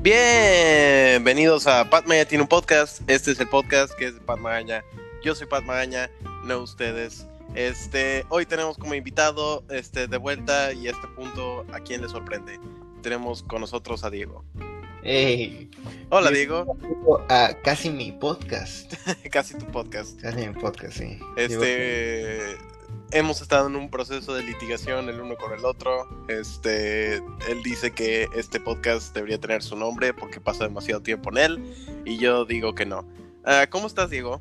Bienvenidos a Pat tiene un podcast. Este es el podcast que es de Pat Magaña. Yo soy Pat Magaña, no ustedes. Este, hoy tenemos como invitado este, de vuelta y a este punto, ¿a quién le sorprende? Tenemos con nosotros a Diego. Hey, Hola, Diego. a casi mi podcast. Casi tu podcast. Casi mi podcast, sí. Este, hemos estado en un proceso de litigación el uno con el otro. Este, él dice que este podcast debería tener su nombre porque pasa demasiado tiempo en él y yo digo que no. Ah, ¿Cómo estás, Diego?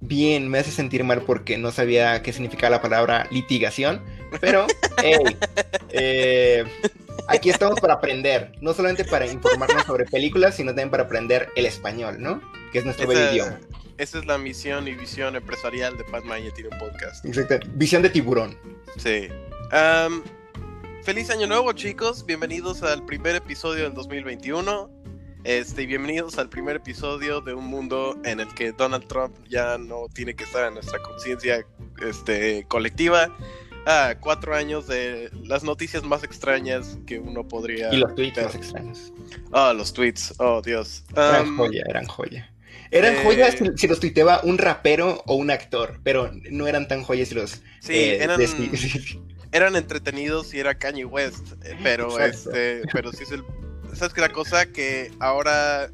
Bien, me hace sentir mal porque no sabía qué significaba la palabra litigación, pero hey, eh, aquí estamos para aprender, no solamente para informarnos sobre películas, sino también para aprender el español, ¿no? Que es nuestro bello idioma. Esa es la misión y visión empresarial de Pat Maya tiene un podcast. Exacto, visión de tiburón. Sí. Am, feliz año nuevo, chicos. Bienvenidos al primer episodio del 2021. Este, y bienvenidos al primer episodio de un mundo en el que Donald Trump ya no tiene que estar en nuestra conciencia este, colectiva. Ah, cuatro años de las noticias más extrañas que uno podría. Y los tweets ver. más extraños. Ah, los tweets. Oh, Dios. Eran Am, joya, eran joya. Eran eh, joyas si, si los tuiteaba un rapero o un actor, pero no eran tan joyas si los... Sí, eh, eran- desi- eran entretenidos y era Kanye West, eh, pero Exacto. este, pero sí es el, sabes que la cosa que ahora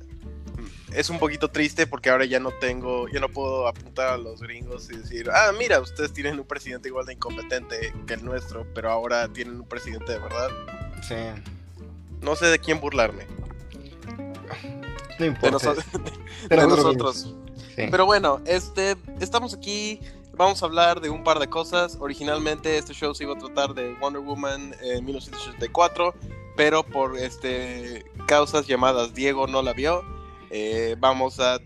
es un poquito triste porque ahora ya no tengo, ya no puedo apuntar a los gringos y decir, ah, mira, ustedes tienen un presidente igual de incompetente que el nuestro, pero ahora tienen un presidente de verdad. sí, No sé de quién burlarme, no de, importa. de de nosotros. Sí. Pero bueno, este, estamos aquí, vamos a hablar de un par de cosas. Originalmente este show se iba a tratar de Wonder Woman en 1984, pero por este, causas llamadas Diego no la vio. eh, vamos, a, eh,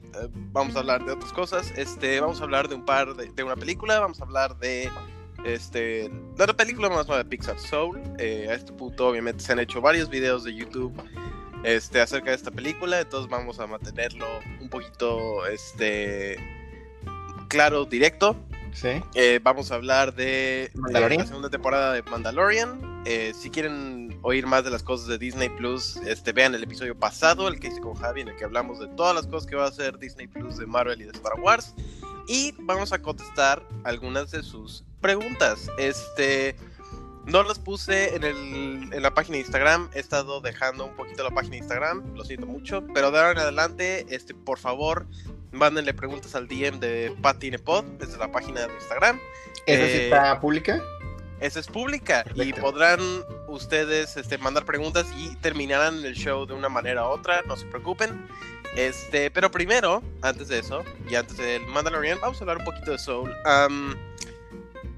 vamos a hablar de otras cosas. Este, vamos a hablar de un par de, de una película, vamos a hablar de este, de la película más nueva de Pixar Soul. Eh, a este punto obviamente se han hecho varios videos de YouTube este, acerca de esta película, entonces vamos a mantenerlo un poquito este, claro, directo. Sí. Eh, vamos a hablar de, la segunda temporada de Mandalorian. Eh, si quieren oír más de las cosas de Disney Plus, este, vean el episodio pasado, el que hice con Javi, en el que hablamos de todas las cosas que va a hacer Disney Plus de Marvel y de Star Wars. Y vamos a contestar algunas de sus preguntas. Este. No las puse en, el, en la página de Instagram. He estado dejando un poquito la página de Instagram. Lo siento mucho. Pero de ahora en adelante, este, por favor, mándenle preguntas al DM de Patinepod desde la página de Instagram. ¿Esa sí Eh, está pública? Esa es pública y podrán ustedes este, mandar preguntas y terminarán el show de una manera u otra, no se preocupen. Este, pero primero, antes de eso, y antes del Mandalorian, vamos a hablar un poquito de Soul. Am,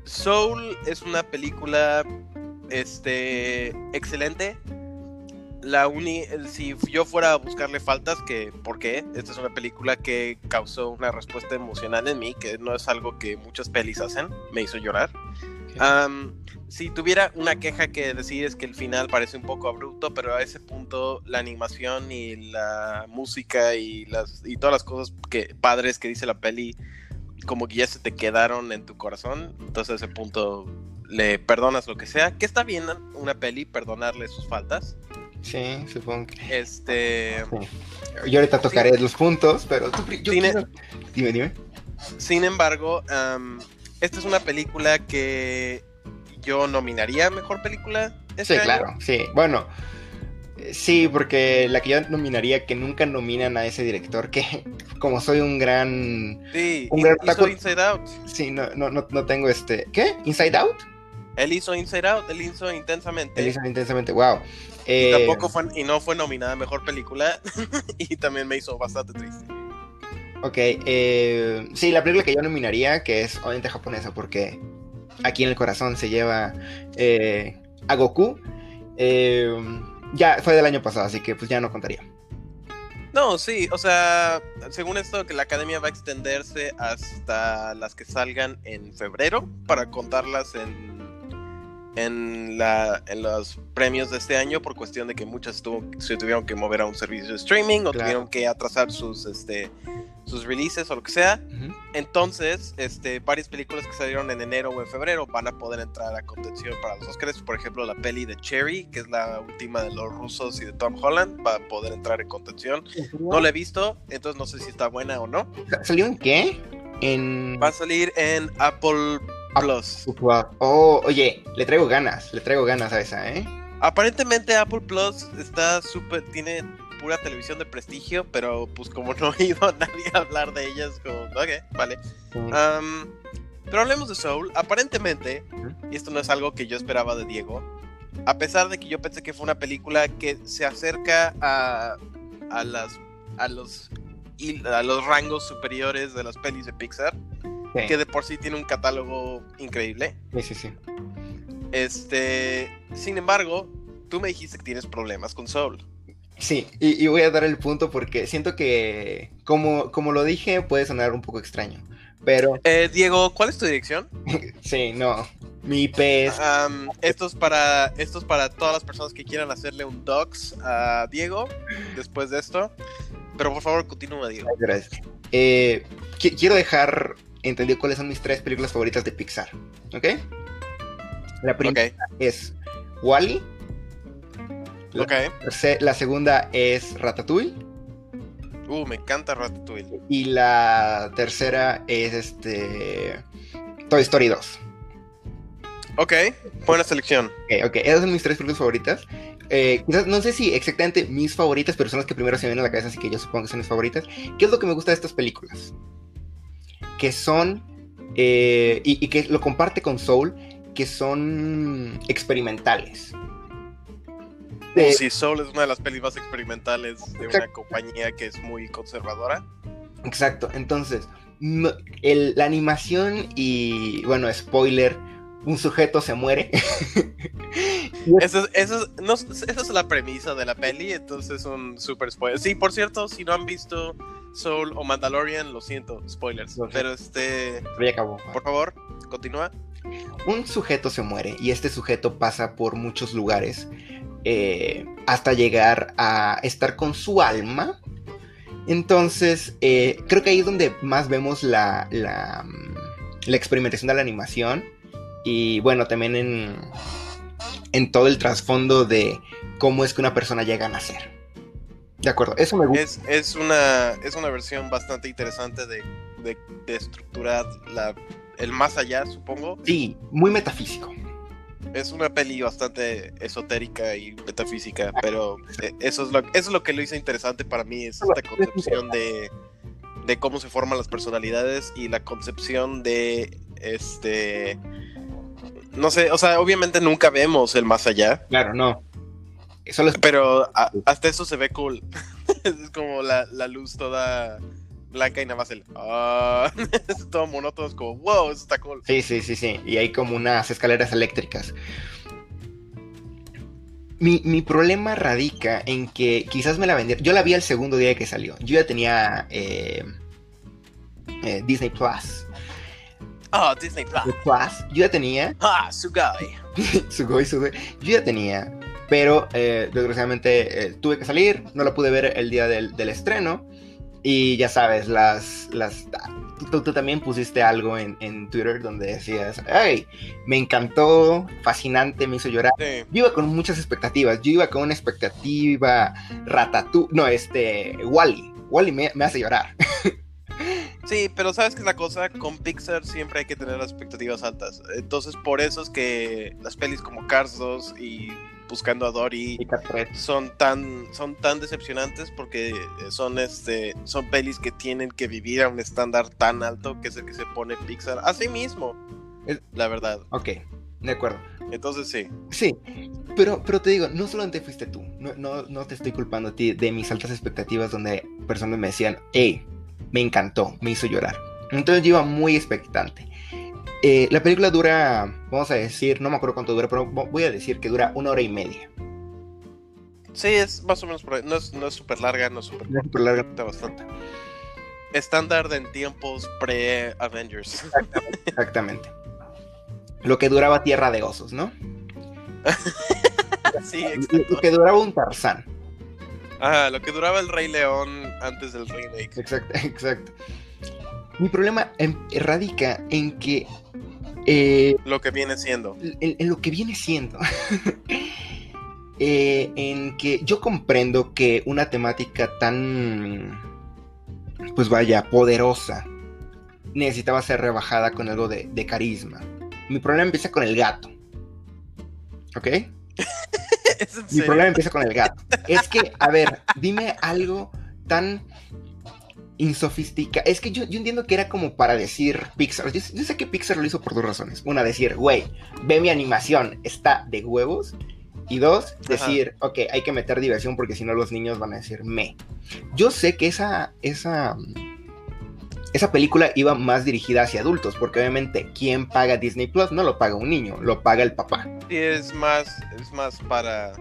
Soul es una película este, excelente. La uni, si yo fuera a buscarle faltas, que ¿por qué? Esta es una película que causó una respuesta emocional en mí, que no es algo que muchas pelis hacen, me hizo llorar. Am, si tuviera una queja que decir es que el final parece un poco abrupto, pero a ese punto la animación y la música y las y todas las cosas que padres que dice la peli como que ya se te quedaron en tu corazón, entonces a ese punto le perdonas lo que sea, que está bien una peli perdonarle sus faltas. Sí, supongo que... Este, Yo ahorita tocaré los puntos, pero tú... pri- Yo Tiene- quiero- Dime, dime. sin embargo, am, esta es una película que yo nominaría mejor película. este Sí, año. claro, sí. Bueno, sí, porque la que yo nominaría que nunca nominan a ese director, que como soy un gran... Sí, Un gran hizo Inside Out. Sí, no, no, no, no tengo este... ¿Qué? ¿Inside Out? Él hizo Inside Out, él hizo intensamente. Él hizo intensamente, wow. y Eh, tampoco fue y no fue nominada a mejor película y también me hizo bastante triste. Ok, eh, sí, la película que yo nominaría, que es obviamente japonesa, porque aquí en el corazón se lleva eh, a Goku, eh, ya fue del año pasado, así que pues ya no contaría. No, sí, o sea, según esto que la academia va a extenderse hasta las que salgan en febrero para contarlas en en, la, en los premios de este año por cuestión de que muchas tuvo- se tuvieron que mover a un servicio de streaming o Claro. tuvieron que atrasar sus este sus releases o lo que sea. Ujú. Entonces, este, varias películas que salieron en enero o en febrero van a poder entrar a contención para los Oscars. Por ejemplo, la peli de Cherry, que es la última de los rusos y de Tom Holland, va a poder entrar en contención. No la he visto, entonces no sé si está buena o no. ¿Salió en qué? En. Va a salir en Apple Plus. Oh, oye, le traigo ganas, le traigo ganas a esa, ¿eh? Aparentemente Apple Plus está súper, tiene pura televisión de prestigio, pero pues como no he oído a nadie hablar de ellas, como, ok, vale. Pero hablemos de Soul. Aparentemente, y esto no es algo que yo esperaba de Diego, a pesar de que yo pensé que fue una película que se acerca a, a las a los a los rangos superiores de las pelis de Pixar, Sí, que de por sí tiene un catálogo increíble. sí, sí, sí. Este, sin embargo, tú me dijiste que tienes problemas con Soul. Sí, y, y voy a dar el punto porque siento que, como, como lo dije, puede sonar un poco extraño. Pero Eh, Diego, ¿cuál es tu dirección? sí, no. Mi IP es. Esto, es para, esto es para todas las personas que quieran hacerle un docs a Diego después de esto. Pero por favor, continúa, Diego. Gracias. Eh, qui- quiero dejar entendido cuáles son mis tres películas favoritas de Pixar. ¿Ok? La primera es Wally. ok. La segunda es Ratatouille. Uh, me encanta Ratatouille. Y la tercera es este. Toy Story 2. Ok, buena selección. Ok, ok, esas son mis tres películas favoritas. Eh, quizás no sé si exactamente mis favoritas, pero son las que primero se me vienen a la cabeza, así que yo supongo que son mis favoritas. ¿Qué es lo que me gusta de estas películas? Que son. eh, y, y que lo comparte con Soul, que son experimentales. Uh, Eh, sí, Soul es una de las pelis más experimentales de una compañía que es muy conservadora. Exacto, entonces, el- la animación y, bueno, spoiler, un sujeto se muere. Esa es, esa es- no, esa es la premisa de la peli, entonces es un super spoiler. Sí, por cierto, si no han visto Soul o Mandalorian, lo siento, spoilers. Pero este, Pero ya acabó. por favor, continúa. Un sujeto se muere y este sujeto pasa por muchos lugares eh, hasta llegar a estar con su alma. Entonces, eh, creo que ahí es donde más vemos la, la, mm, la experimentación de la animación. Y bueno, también en, en todo el trasfondo de cómo es que una persona llega a nacer. De acuerdo, eso me gusta. Es, es, una, es una versión bastante interesante de, de, de estructurar la, el más allá, supongo. Sí, muy metafísico. Es una peli bastante esotérica y metafísica, pero eh, eso es lo, eso es lo que lo hizo interesante para mí, es esta concepción de, de cómo se forman las personalidades y la concepción de este no sé, o sea, obviamente nunca vemos el más allá, Claro, no. Solo es pero a- hasta eso se ve cool. es como la, la luz toda blanca y nada más el ah, es todo monótono, es como wow, eso está cool. Sí, sí, sí, sí. Y hay como unas escaleras eléctricas. Mi, mi problema radica en que quizás me la vendieron. Yo la vi el segundo día que salió. Yo ya tenía eh, eh, Disney Plus. Ah, Disney Plus. Plus. Yo ya tenía. Ah, Sugai. Sugoi, Sugoi. Yo ya tenía. Pero eh, desgraciadamente eh, tuve que salir. No la pude ver el día del, del estreno. Y ya sabes, las. las tú, tú también pusiste algo en, en Twitter donde decías, ¡ay! Me encantó, fascinante, me hizo llorar. Sí. Yo iba con muchas expectativas. Yo iba con una expectativa Ratatouille. No, este. Wally. Wally me, me hace llorar. Sí, pero ¿sabes qué es la cosa? Con Pixar siempre hay que tener las expectativas altas. Entonces, por eso es que las pelis como Cars 2 y Buscando a Dory son tan, son tan decepcionantes porque son, este, son pelis que tienen que vivir a un estándar tan alto que es el que se pone Pixar a sí mismo. La verdad. Ok, de acuerdo. Entonces, sí. Sí, pero, pero te digo, no solamente fuiste tú, no, no, no te estoy culpando a ti de mis altas expectativas donde personas me decían, hey, me encantó, me hizo llorar. Entonces yo iba muy expectante. Eh, la película dura, vamos a decir, no me acuerdo cuánto dura, pero vo- voy a decir que dura una hora y media. Sí, es más o menos por ahí. No es no es súper larga, no es súper No es larga. corta, bastante. Estándar en tiempos pre-Avengers. Exactamente. Lo que duraba Tierra de Osos, ¿no? sí, Lo exacto. que duraba un Tarzán. Ajá, lo que duraba el Rey León antes del remake. Exacto, exacto. Mi problema em, radica en que... eh, Lo que viene siendo. en, en lo que viene siendo. Eh, en que yo comprendo que una temática tan, pues vaya, poderosa, necesitaba ser rebajada con algo de, de carisma. Mi problema empieza con el gato. ¿Ok? ¿Es en Mi problema empieza con el gato. Es que, a ver, dime algo tan insofisticado. Es que yo, yo entiendo que era como para decir Pixar. Yo, yo sé que Pixar lo hizo por dos razones. Una, decir, güey, ve mi animación, está de huevos. Y dos, decir, ok, hay que meter diversión porque si no los niños van a decir me. Yo sé que esa, esa, esa película iba más dirigida hacia adultos, porque obviamente, ¿quién paga Disney Plus? No lo paga un niño, lo paga el papá. Sí, es más, es más para...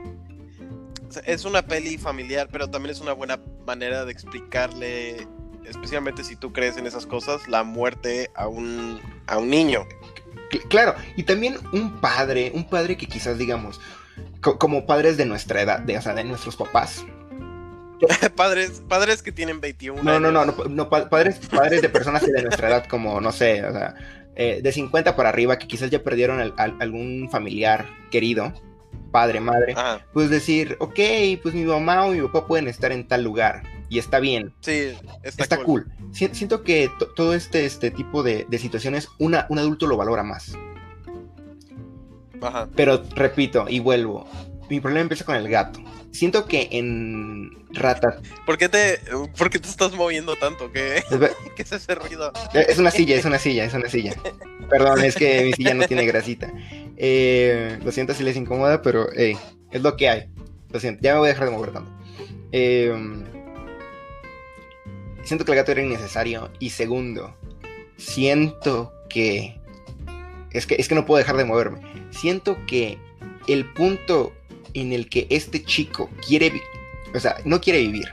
sea, Es una peli familiar, pero también es una buena manera de explicarle, especialmente si tú crees en esas cosas, la muerte a un, a un niño. Cl- Claro, y también un padre, un padre que quizás digamos, co- como padres de nuestra edad, de, o sea, de nuestros papás. padres, padres que tienen 21 No, no, no, no, no, pa- padres, padres de personas de nuestra edad, como, no sé, o sea, eh, de 50 para arriba, que quizás ya perdieron al- al- algún familiar querido, padre, madre, Ajá, pues decir, ok, pues mi mamá o mi papá pueden estar en tal lugar, y está bien, sí, está, está cool. Si- Siento que to- todo este, este tipo de, de situaciones, una, un adulto lo valora más. Ajá. Pero repito y vuelvo, mi problema empieza con el gato. Siento que en Rata ¿Por qué te, por qué te estás moviendo tanto? ¿Qué, qué es ese ruido? es una silla, es una silla, es una silla. Perdón, es que mi silla no tiene grasita. Eh, lo siento si les incomoda, pero hey, es lo que hay. Lo siento, ya me voy a dejar de mover tanto. Eh, siento que el gato era innecesario. Y segundo, siento que es que es que no puedo dejar de moverme. Siento que el punto en el que este chico quiere, o sea, no quiere vivir.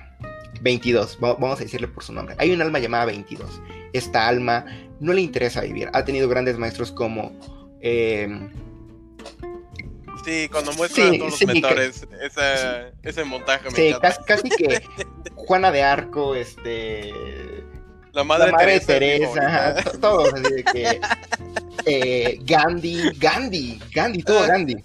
22, va- vamos a decirle por su nombre. Hay un alma llamada 22. Esta alma no le interesa vivir. Ha tenido grandes maestros como eh, Sí, cuando muestran Sí, a todos sí, los mentores, esa, ese montaje me casi, casi que Juana de Arco, este, La madre, la madre Teresa. Teresa, todos así de que eh, Gandhi, Gandhi, Gandhi, todo Gandhi.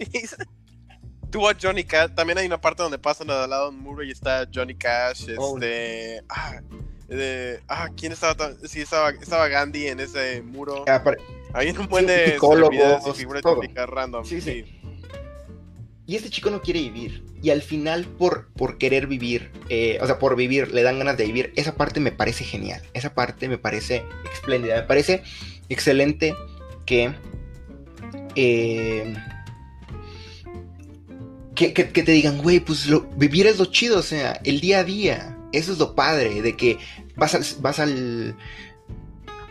Tuvo a Johnny Cash. También hay una parte donde pasan al lado de un muro y está Johnny Cash. Oh. Este. Ah, eh, ah, ¿quién estaba? tan- Sí, estaba, estaba Gandhi en ese muro. Apar- Hay un buen Sí, de psicólogos, y figuras random. Sí, sí. sí. Y este chico no quiere vivir. Y al final, por, por querer vivir, eh, o sea, por vivir, le dan ganas de vivir. Esa parte me parece genial. Esa parte me parece espléndida. Me parece excelente que. eh, que, que- que te digan, güey, pues lo- vivir es lo chido, o sea, el día a día. Eso es lo padre, de que vas al, vas al.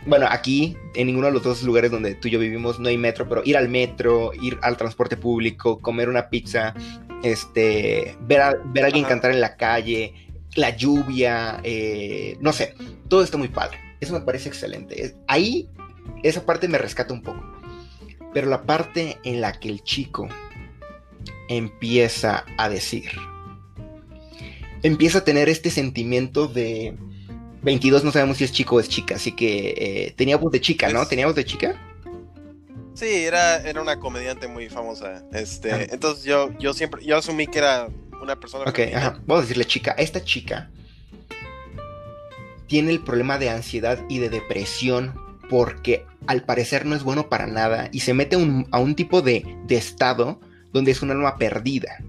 Bueno, aquí, en ninguno de los dos lugares donde tú y yo vivimos, no hay metro, pero ir al metro, ir al transporte público, comer una pizza, este, ver a, ver a alguien Ajá. cantar en la calle, la lluvia, eh, no sé, todo está muy padre. Eso me parece excelente. Es- ahí, esa parte me rescata un poco. Pero la parte en la que el chico empieza a decir, empieza a tener este sentimiento de 22, no sabemos si es chico o es chica, así que eh, tenía voz de chica, ¿no? ¿Tenía voz de chica? Sí, era, era una comediante muy famosa. Este, Ah. entonces yo, yo siempre, yo asumí que era una persona. Ok, femenina. ajá. Vamos a decirle chica. Esta chica tiene el problema de ansiedad y de depresión porque al parecer no es bueno para nada y se mete un- a un tipo de, de estado donde es un alma perdida.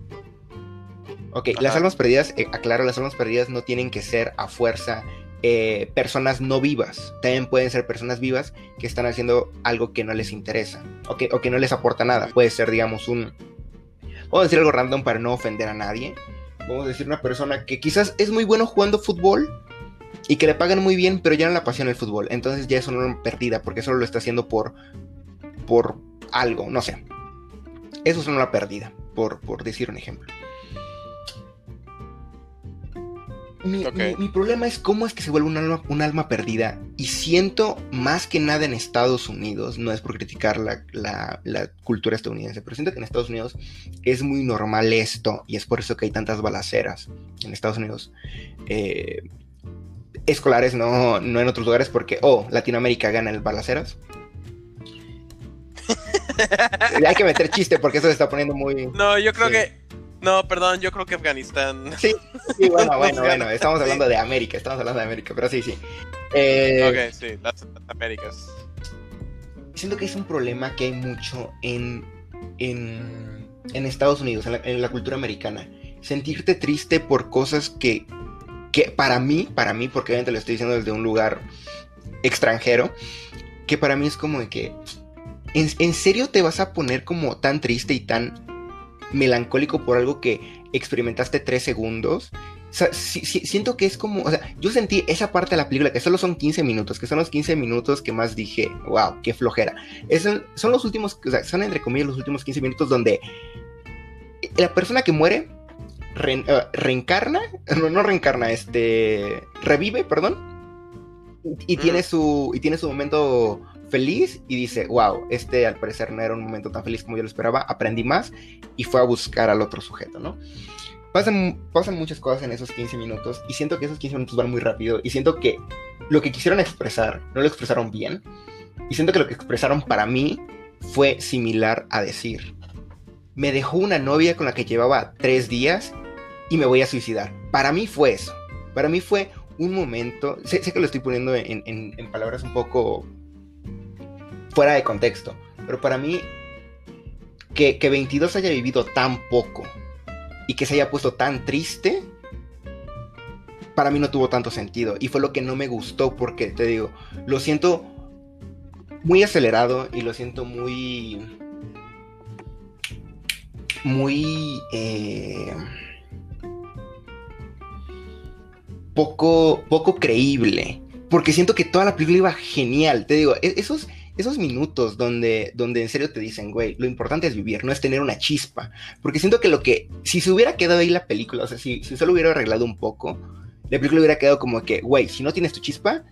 Ok, las almas perdidas, eh, aclaro, las almas perdidas no tienen que ser a fuerza eh, personas no vivas. También pueden ser personas vivas que están haciendo algo que no les interesa o que, o que no les aporta nada. Puede ser, digamos, un... Vamos a decir algo random para no ofender a nadie vamos a decir, una persona que quizás es muy bueno jugando fútbol y que le pagan muy bien, pero ya no le apasiona el fútbol. Entonces ya es una perdida porque solo lo está haciendo por, por algo, no sé. Eso es una pérdida, por, por decir un ejemplo. Mi, Ok. mi- mi problema es cómo es que se vuelve un alma, un alma perdida y siento más que nada en Estados Unidos, no es por criticar la, la- la cultura estadounidense, pero siento que en Estados Unidos es muy normal esto y es por eso que hay tantas balaceras en Estados Unidos. Eh, escolares, no, no en otros lugares, porque, oh, Latinoamérica gana el balaceras. Hay que meter chiste porque eso se está poniendo muy. No, yo creo que. No, perdón, yo creo que Afganistán. Sí, sí bueno, bueno, bueno. Estamos hablando de América, estamos hablando de América, pero sí, sí. Eh, ok, sí, las Américas. Siento que es un problema que hay mucho en, en, en Estados Unidos, en la, cultura americana. Sentirte triste por cosas que, que para mí, para mí, porque obviamente lo estoy diciendo desde un lugar extranjero, que para mí es como de que ¿En, serio te vas a poner como tan triste y tan melancólico por algo que experimentaste tres segundos? O sea, siento que es como, o sea, yo sentí esa parte de la película que solo son 15 minutos, que son los 15 minutos que más dije, wow, qué flojera. son los últimos, o sea, son entre comillas los últimos 15 minutos donde la persona que muere eh, reencarna, no, no reencarna, este, revive, perdón, y, tiene su, y tiene su momento feliz y dice, wow, este al parecer no era un momento tan feliz como yo lo esperaba, aprendí más y fue a buscar al otro sujeto, ¿no? Pasan, pasan muchas cosas en esos 15 minutos y siento que esos 15 minutos van muy rápido y siento que lo que quisieron expresar no lo expresaron bien y siento que lo que expresaron para mí fue similar a decir, me dejó una novia con la que llevaba tres días y me voy a suicidar. Para mí fue eso. Para mí fue un momento, sé, que lo estoy poniendo en, en palabras un poco fuera de contexto. Pero para mí, que, 22 haya vivido tan poco y que se haya puesto tan triste, para mí no tuvo tanto sentido. Y fue lo que no me gustó porque, te digo, lo siento muy acelerado y lo siento muy... Muy... Eh, poco, poco creíble. Porque siento que toda la película iba genial. Te digo, e-, esos, esos minutos donde, donde en serio te dicen, güey, lo importante es vivir, no es tener una chispa. Porque siento que lo que, si se hubiera quedado ahí la película, o sea, si, si solo hubiera arreglado un poco, la película hubiera quedado como que, güey, si no tienes tu chispa,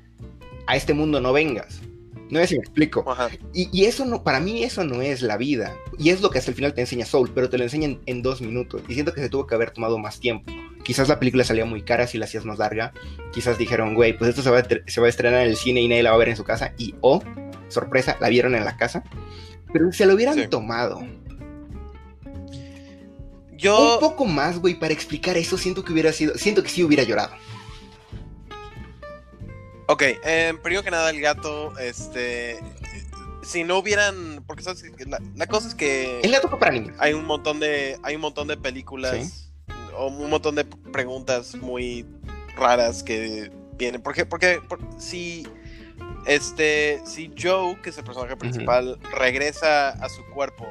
a este mundo no vengas. No sé si me explico. Y, eso no, para mí eso no es la vida. Y es lo que hasta el final te enseña Soul, pero te lo enseñan en dos minutos. Y siento que se tuvo que haber tomado más tiempo. Quizás la película salía muy cara si la hacías más larga. Quizás dijeron, güey, pues esto se va, a, se va a estrenar en el cine y nadie la va a ver en su casa. Y o sorpresa, la vieron en la casa. Pero se lo hubieran tomado. Yo... Un poco más, güey, para explicar eso, siento que hubiera sido, siento que sí hubiera llorado. Ok, eh, primero que nada el gato, este, si no hubieran, porque sabes la, cosa es que el gato fue para niños. Hay un montón de, hay un montón de películas o un montón de preguntas muy raras que vienen, porque, porque, porque si este, si Joe, que es el personaje principal, regresa a su cuerpo,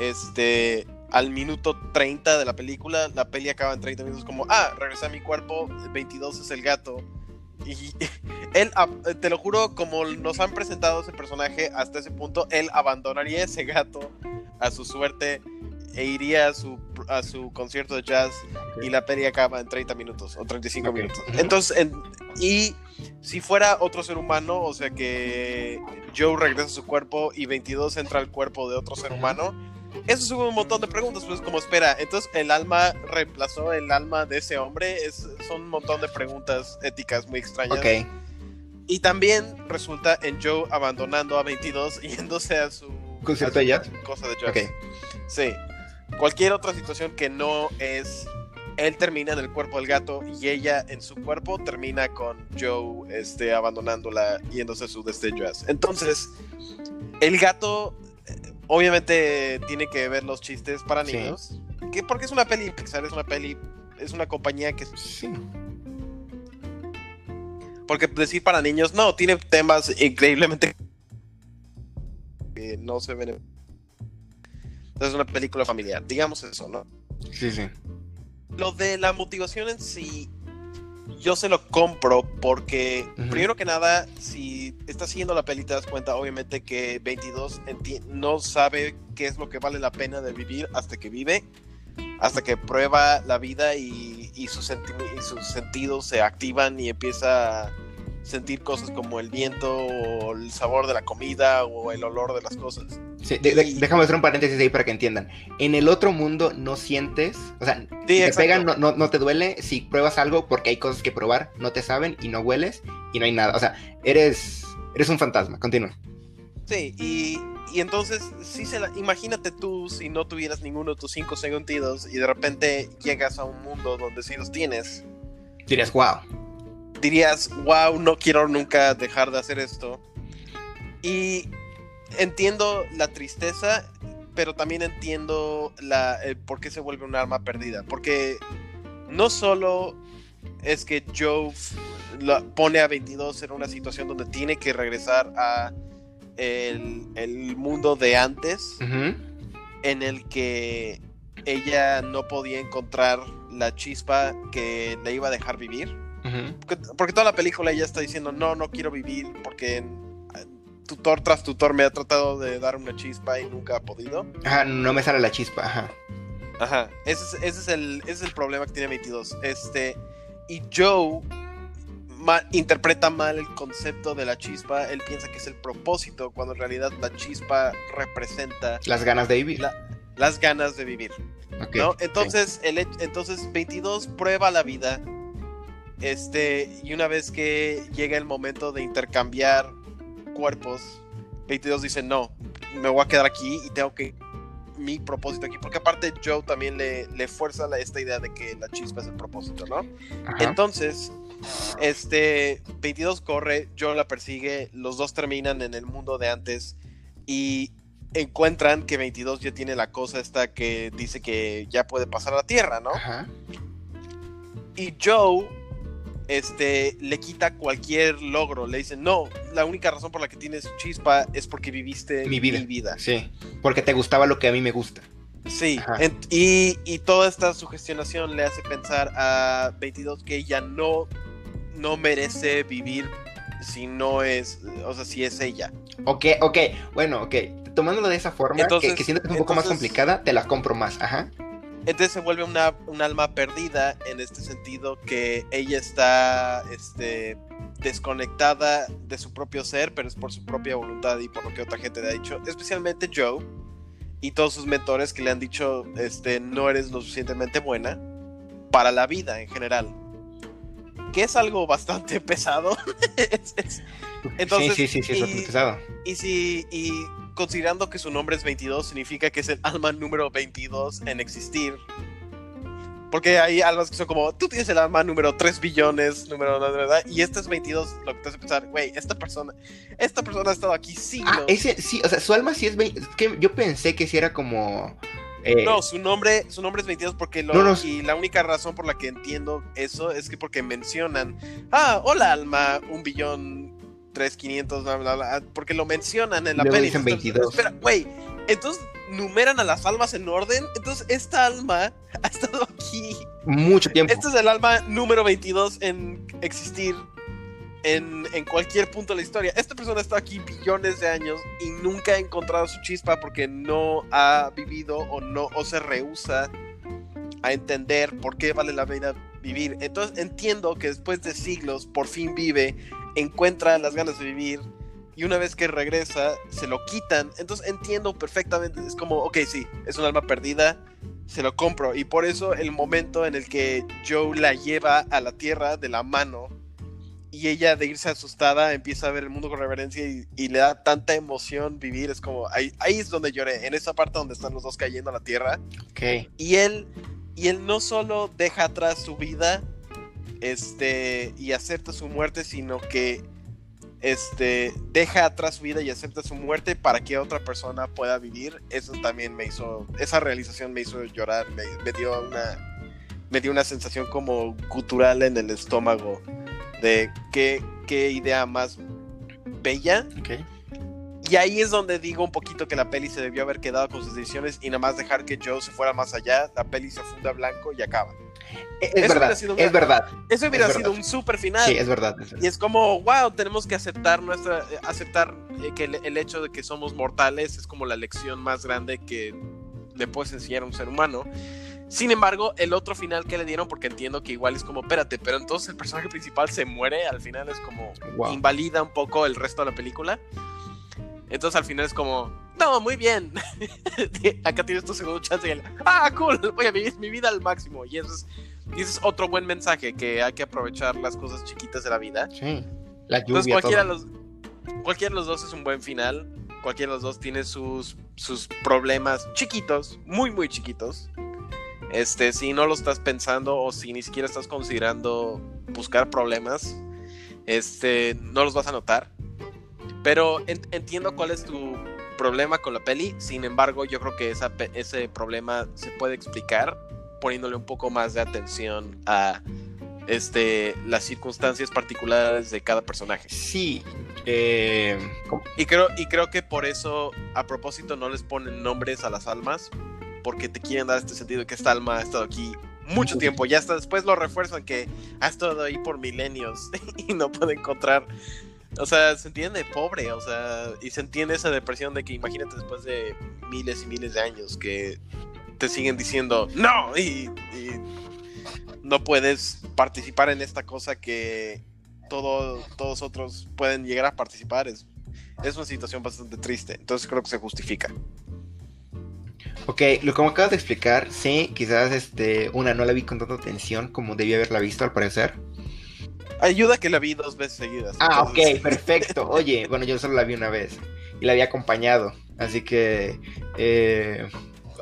este, al minuto 30 de la película, la peli acaba en 30 minutos como, ah, regresa a mi cuerpo, 22 es el gato. Y él, te lo juro, como nos han presentado ese personaje hasta ese punto, él abandonaría ese gato a su suerte e iría a su, a su concierto de jazz y la peli acaba en 30 minutos o 35 minutos. Entonces, y si fuera otro ser humano, o sea que Joe regresa a su cuerpo y 22 entra al cuerpo de otro ser humano, eso sube un montón de preguntas, pues como espera, entonces el alma reemplazó el alma de ese hombre, es, son un montón de preguntas éticas muy extrañas. Y también resulta en Joe abandonando a 22 yéndose a su concierto de jazz. Cosa de jazz. Sí. Cualquier otra situación que no es él termina en el cuerpo del gato y ella en su cuerpo termina con Joe este, abandonándola yéndose a su destello. Entonces, el gato eh, obviamente tiene que ver los chistes para niños. Que porque es una peli Pixar, es una peli, es una compañía que... Sí. Porque decir para niños, no, tiene temas increíblemente... que no se ven... Es una película familiar, digamos eso, ¿no? Sí, sí. Lo de la motivación en sí, yo se lo compro porque, primero que nada, si estás siguiendo la peli, te das cuenta, obviamente, que 22 no sabe qué es lo que vale la pena de vivir hasta que vive, hasta que prueba la vida y, sus, y sus sentidos se activan y empieza a sentir cosas como el viento o el sabor de la comida o el olor de las cosas. Sí, de- de- déjame hacer un paréntesis ahí para que entiendan. En el otro mundo no sientes, o sea, Sí, si te pegan no, no, no te duele, si pruebas algo porque hay cosas que probar, no te saben y no hueles y no hay nada. O sea, eres, eres un fantasma, continúa. Sí, y, y entonces, sí se la, imagínate tú si no tuvieras ninguno de tus cinco sentidos y de repente llegas a un mundo donde sí los tienes. Dirías, wow. Dirías, wow, no quiero nunca dejar de hacer esto. Y entiendo la tristeza, pero también entiendo la, el por qué se vuelve un arma perdida. Porque no solo es que Joe la pone a 22 en una situación donde tiene que regresar a el, el mundo de antes, en el que ella no podía encontrar la chispa que le iba a dejar vivir. Porque, porque toda la película ella está diciendo, no, no quiero vivir porque tutor tras tutor me ha tratado de dar una chispa y nunca ha podido. Ajá, no me sale la chispa, ajá. Ajá, ese es, ese es, el, ese es el problema que tiene 22. Este, y Joe interpreta mal el concepto de la chispa, él piensa que es el propósito, cuando en realidad la chispa representa Las ganas de vivir. la- las ganas de vivir. Entonces, el, hech- entonces 22 prueba la vida. Este, y una vez que llega el momento de intercambiar cuerpos, 22 dice, no, me voy a quedar aquí y tengo que mi propósito aquí, porque aparte Joe también le, le fuerza la- esta idea de que la chispa es el propósito, ¿no? Ajá. Entonces, este 22 corre, Joe la persigue, los dos terminan en el mundo de antes y encuentran que 22 ya tiene la cosa esta que dice que ya puede pasar a la Tierra, ¿no? Ajá. Y Joe este le quita cualquier logro, le dice, "No, la única razón por la que tienes chispa es porque viviste Mi vida. Sí. Porque te gustaba lo que a mí me gusta. Sí, en- y, y toda esta sugestionación le hace pensar a 22 que ella no, no merece vivir si no es, o sea, si es ella. Ok, ok. Bueno, ok. Tomándolo de esa forma, Entonces- que, que siento que es un poco más complicada, te la compro más. Ajá. Entonces se vuelve una, un alma perdida en este sentido que ella está este, desconectada de su propio ser, pero es por su propia voluntad y por lo que otra gente le ha dicho, especialmente Joe y todos sus mentores que le han dicho, este, no eres lo suficientemente buena para la vida en general. Que es algo bastante pesado. Es- es- Entonces, sí, sí, sí, sí, es bastante pesado. y si, y considerando que su nombre es 22, significa que es el alma número 22 en existir. Porque hay almas que son como, tú tienes el alma número 3 billones, número, ¿verdad? Y este es 22, lo que te hace pensar, güey, esta persona, esta persona ha estado aquí siglos. Ah, ese, sí, o sea, su alma sí es... Es que yo pensé que sí era como... eh, No, su nombre, su nombre es 22 porque lo, No, no. y la única razón por la que entiendo eso es que porque mencionan, ah, hola alma, un billón, tres, quinientos, bla, bla, bla, porque lo mencionan en la Luego peli. dicen Entonces, 22. Espera, güey, entonces numeran a las almas en orden, entonces esta alma ha estado aquí. mucho tiempo. Este es el alma número 22 en existir en, en cualquier punto de la historia. Esta persona está aquí billones de años y nunca ha encontrado su chispa porque no ha vivido o no o se rehúsa a entender por qué vale la pena vivir. Entonces entiendo que después de siglos por fin vive, encuentra las ganas de vivir y una vez que regresa se lo quitan. Entonces entiendo perfectamente. Es como, ok, sí, es un alma perdida, se lo compro. Y por eso el momento en el que Joe la lleva a la tierra de la mano y ella de irse asustada empieza a ver el mundo con reverencia y, y le da tanta emoción vivir. Es como, ahí, ahí es donde lloré, en esa parte donde están los dos cayendo a la tierra. Ok. Y él, y él no solo deja atrás su vida este, y acepta su muerte, sino que este, deja atrás su vida y acepta su muerte para que otra persona pueda vivir. Eso también me hizo, esa realización me hizo llorar, me, me dio una, me dio una sensación como gutural en el estómago de qué, qué idea más bella. Y ahí es donde digo un poquito que la peli se debió haber quedado con sus decisiones y nada más dejar que Joe se fuera más allá, la peli se funda blanco y acaba. Es Eso verdad, sido es verdad. Eso hubiera Es sido verdad. un super final. Sí, es verdad. es verdad. Y es como, wow, tenemos que aceptar nuestra, aceptar eh, que el, el hecho de que somos mortales es como la lección más grande que le puedes enseñar a un ser humano. Sin embargo, el otro final que le dieron, porque entiendo que igual es como, espérate, pero entonces el personaje principal se muere, al final es como Wow. invalida un poco el resto de la película. Entonces al final es como, no, muy bien. Acá tienes tu segundo chance y el, ah, cool, voy a vivir mi vida al máximo. Y eso es, y ese es otro buen mensaje, que hay que aprovechar las cosas chiquitas de la vida. Sí, la lluvia. Entonces cualquiera los, cualquiera de los dos es un buen final. Cualquiera de los dos tiene sus, sus problemas chiquitos, muy, muy chiquitos. Este, si no lo estás pensando o si ni siquiera estás considerando buscar problemas, este, no los vas a notar. Pero entiendo cuál es tu problema con la peli. Sin embargo, yo creo que esa, ese problema se puede explicar poniéndole un poco más de atención a este, las circunstancias particulares de cada personaje. Sí. Eh, y, creo, y creo que por eso, a propósito, no les ponen nombres a las almas, porque te quieren dar este sentido de que esta alma ha estado aquí mucho tiempo. Ya hasta después lo refuerzan que ha estado ahí por milenios y no puede encontrar. O sea, se entiende pobre, o sea, y se entiende esa depresión de que imagínate después de miles y miles de años que te siguen diciendo no y no puedes participar en esta cosa que todo, todos otros pueden llegar a participar. Es, es una situación bastante triste. Entonces creo que se justifica. Ok, lo como acabas de explicar, sí, quizás este, una no la vi con tanta atención como debía haberla visto al parecer. Ayuda que la vi dos veces seguidas. Ah, ok, perfecto. Oye, bueno, yo solo la vi una vez y la había acompañado, así que... Eh,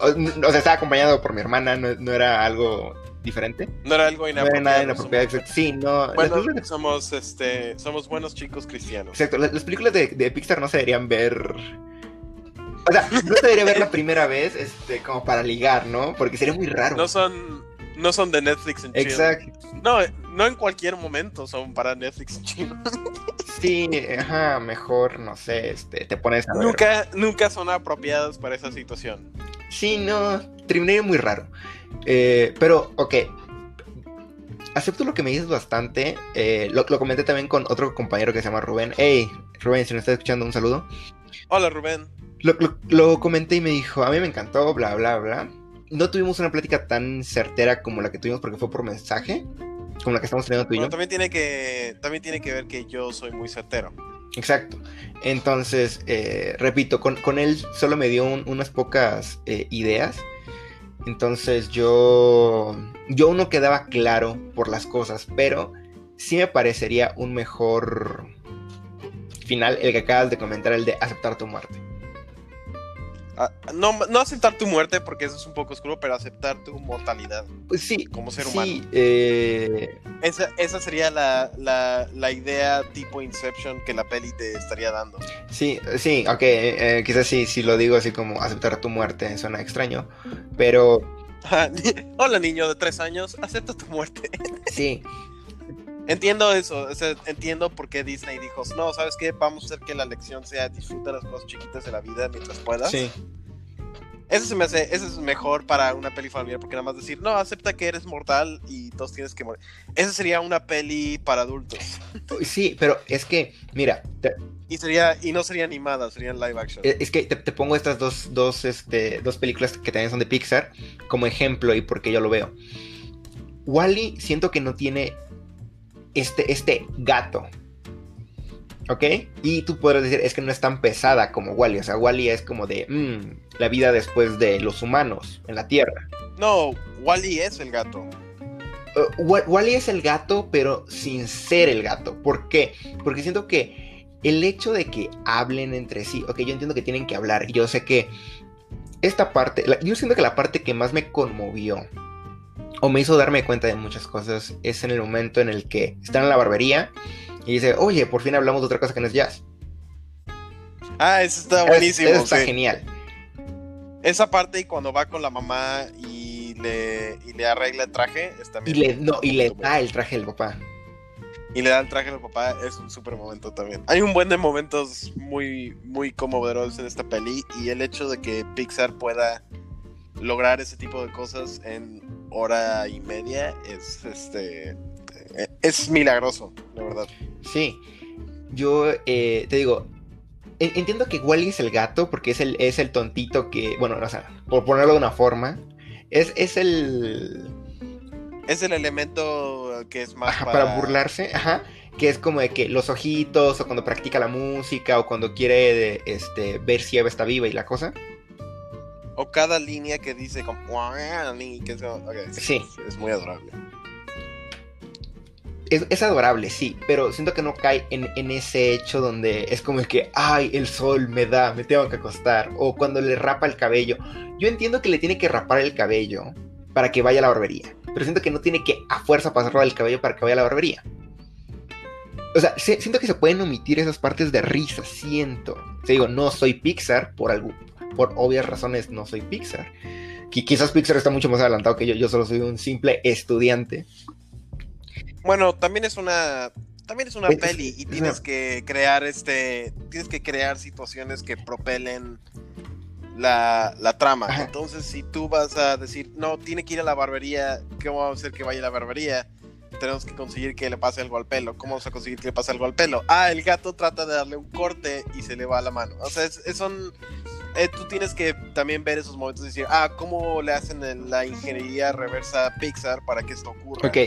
o, sea, estaba acompañado por mi hermana, no era algo diferente. No era algo inapropiado. No era nada inapropiado, exacto. Sí, no. Bueno, somos, este, somos buenos chicos cristianos. Exacto, las, películas de, de, Pixar no se deberían ver. O sea, no se debería ver la primera vez este, como para ligar, ¿no? Porque sería muy raro. No son, no son de Netflix en chino. Exacto. No, no en cualquier momento son para Netflix en chino. Sí, ajá, mejor, no sé, este, te pones a Nunca, nunca son apropiados para esa situación. Sí, no, terminaría muy raro. Eh, pero, ok. Acepto lo que me dices bastante. Eh, lo, comenté también con otro compañero que se llama Rubén. Hey, Rubén, si me estás escuchando, un saludo. Hola, Rubén. Lo, comenté y me dijo, a mí me encantó, bla, bla, bla. No tuvimos una plática tan certera como la que tuvimos porque fue por mensaje, como la que estamos teniendo tú y yo. También tiene, que, también tiene que ver que yo soy muy certero. Exacto. Entonces, eh, repito, con, él solo me dio unas pocas ideas entonces yo, yo no quedaba claro por las cosas, pero sí me parecería un mejor final el que acabas de comentar, el de aceptar tu muerte. Ah, no, no, aceptar tu muerte porque eso es un poco oscuro, pero aceptar tu mortalidad. Pues sí. Como ser humano. Eh, esa, esa, sería la, la, idea tipo Inception que la peli te estaría dando. Sí, sí, ok. Eh, quizás sí, si lo digo así como aceptar tu muerte suena extraño, pero. Hola, niño de tres años, acepta tu muerte. Sí. Entiendo eso, entiendo por qué Disney dijo, no, ¿sabes qué? Vamos a hacer que la lección sea disfruta las cosas chiquitas de la vida mientras puedas. Sí. Eso se me hace, eso es mejor para una peli familiar, porque nada más decir, no, acepta que eres mortal y todos tienes que morir. Esa sería una peli para adultos. Sí, pero es que, mira. Y sería, y no sería animada, sería live action. Es que te, pongo estas dos, dos, este, dos películas que también son de Pixar como ejemplo y porque yo lo veo. Wally siento que no tiene este, este gato. ¿Ok? Y tú podrás decir, es que no es tan pesada como Wally. O sea, Wally es como de mm, la vida después de los humanos en la Tierra. No, Wally es el gato. Uh, Wally es el gato, pero sin ser el gato. ¿Por qué? Porque siento que el hecho de que hablen entre sí, ok, yo entiendo que tienen que hablar. Yo sé que esta parte, yo siento que la parte que más me conmovió o me hizo darme cuenta de muchas cosas es en el momento en el que están en la barbería y dice, oye, por fin hablamos de otra cosa que no es jazz. Ah, eso está buenísimo. Eso, está genial. Esa parte y cuando va con la mamá y le, y le arregla el traje, está bien. Y le, no, y le da el traje al papá. Y le da el traje al papá, es un súper momento también. Hay un buen de momentos muy, muy conmovedores en esta peli y el hecho de que Pixar pueda lograr ese tipo de cosas en hora y media es este eh, es milagroso, la verdad. Sí, yo eh, te digo, entiendo que Wally es el gato porque es el, es el tontito que, bueno, o sea, por ponerlo de una forma, es, es el... Es el elemento que es más Ajá, para... burlarse, ajá, que es como de que los ojitos, o cuando practica la música, o cuando quiere este, ver si Eva está viva y la cosa. O cada línea que dice como... Que es, okay, sí. Es muy adorable. Es, adorable, sí, pero siento que no cae en, en, ese hecho donde es como el que, ay, el sol me da, me tengo que acostar, o cuando le rapa el cabello. Yo entiendo que le tiene que rapar el cabello para que vaya a la barbería, pero siento que no tiene que a fuerza pasarlo el cabello para que vaya a la barbería. O sea, siento que se pueden omitir esas partes de risa, siento. O digo, no soy Pixar, por, algo, por obvias razones no soy Pixar. quizás Pixar está mucho más adelantado que yo, yo solo soy un simple estudiante. Bueno, también es una también es una peli y tienes que crear este tienes que crear situaciones que propelen la, trama. Entonces, si tú vas a decir, no, tiene que ir a la barbería, ¿cómo vamos a hacer que vaya a la barbería? Tenemos que conseguir que le pase algo al pelo. ¿Cómo vamos a conseguir que le pase algo al pelo? Ah, el gato trata de darle un corte y se le va a la mano. O sea, es, son. Eh, tú tienes que también ver esos momentos y decir, ah, ¿cómo le hacen la ingeniería reversa a Pixar para que esto ocurra? Ok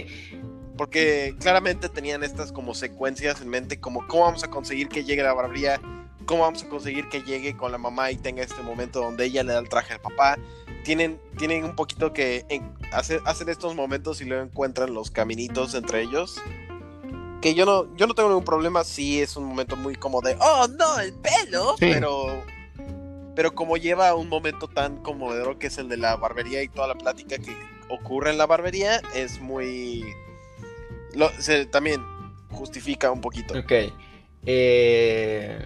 porque claramente tenían estas como secuencias en mente, como cómo vamos a conseguir que llegue la barbería, cómo vamos a conseguir que llegue con la mamá y tenga este momento donde ella le da el traje al papá. Tienen, tienen un poquito que hacer, hacer estos momentos y luego encuentran los caminitos entre ellos. Que yo no, yo no tengo ningún problema si es un momento muy como de, oh no, el pelo, pero pero como lleva un momento tan conmovedor que es el de la barbería y toda la plática que ocurre en la barbería, es muy se, también justifica un poquito. Ok. Eh,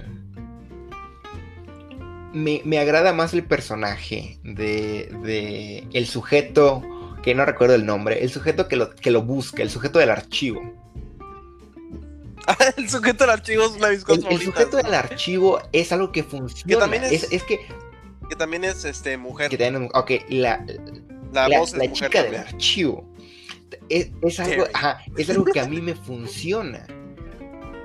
me, agrada más el personaje de, el sujeto, que no recuerdo el nombre, el sujeto que lo, que lo busca, el sujeto del archivo. el sujeto del archivo es una de el, sujeto del archivo es algo que funciona. también es, que... Que también es este, mujer. Que ok, la, la, la chica del archivo es, algo, es algo que a mí me funciona.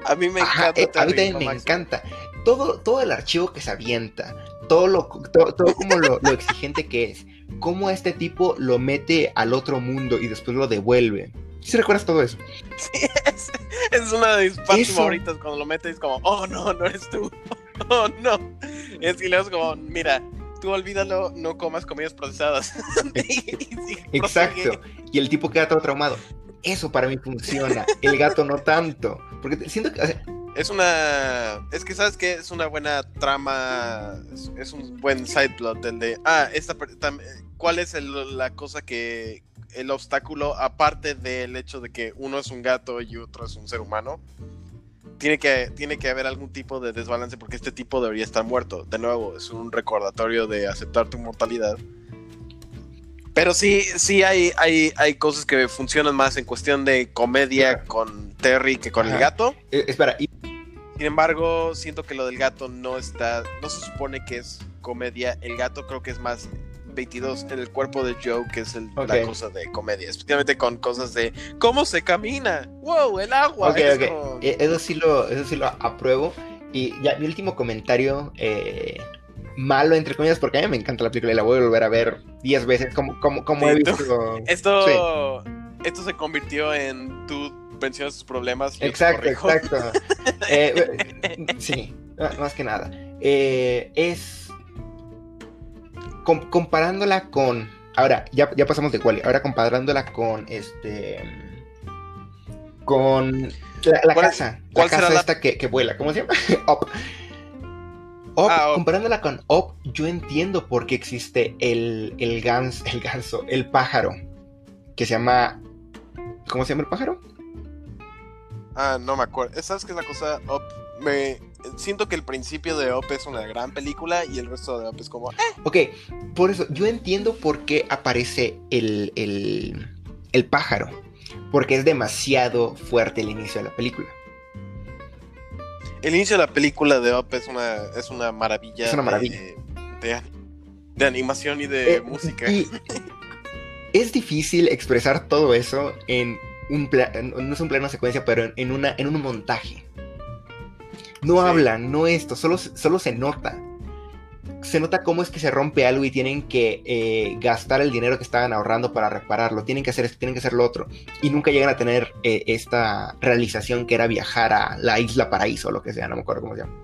A mí me encanta. Eh, a mí también me encanta. Todo, todo el archivo que se avienta, todo lo, todo, como lo, exigente que es, cómo este tipo lo mete al otro mundo y después lo devuelve. ¿Sí recuerdas todo eso? Sí, es, una de mis partes favoritas cuando lo metes como, oh no, no eres tú. Oh no. Es y luego es como, mira, tú olvídalo, no comas comidas procesadas. Exacto. Y el tipo queda todo traumado. Eso para mí funciona. El gato no tanto. Porque siento que. es una. Es que sabes que es una buena trama. Es, un buen side plot. El de. Ah, esta. ¿Cuál es la cosa que. El obstáculo, aparte del hecho de que uno es un gato y otro es un ser humano, tiene que, tiene que haber algún tipo de desbalance porque este tipo debería estar muerto. De nuevo, es un recordatorio de aceptar tu mortalidad. Pero sí, sí hay, hay, hay cosas que funcionan más en cuestión de comedia con Terry que con el gato. Eh, espera, Sin embargo, siento que lo del gato no está, no se supone que es comedia. El gato creo que es más 22 en el cuerpo de Joe, que es la cosa de comedia, especialmente con cosas de cómo se camina, wow, el agua. Eh, eso, sí lo, eso sí lo apruebo. Y ya mi último comentario, eh, malo entre comillas, porque a mí me encanta la película y la voy a volver a ver 10 veces, como, como, como he visto. Esto, esto se convirtió en tú mencionas tus problemas. exacto, exacto. Eh, sí, más que nada. es comparándola con. Ahora, ya, ya pasamos de cuál. Ahora comparándola con este. Con la, casa. la casa esta que, vuela. ¿Cómo se llama? Op. Ah, comparándola con Op, yo entiendo por qué existe el, el, gans, el ganso, el pájaro. Que se llama. ¿Cómo se llama el pájaro? Ah, no me acuerdo. ¿Sabes qué es la cosa? Op me siento que el principio de Op es una gran película y el resto de Op es como. Eh. Ok, por eso yo entiendo por qué aparece el, el, pájaro. Porque es demasiado fuerte el inicio de la película. El inicio de la película de Op es una, es una maravilla. Es una maravilla. De, animación y de eh, música. es difícil expresar todo eso en un no es un plano secuencia, pero en, una, en un montaje. No hablan, no esto, solo, solo se nota. se nota cómo es que se rompe algo y tienen que eh, gastar el dinero que estaban ahorrando para repararlo, tienen que hacer esto, tienen que hacer lo otro, y nunca llegan a tener eh, esta realización que era viajar a la isla paraíso o lo que sea, no me acuerdo cómo se llama.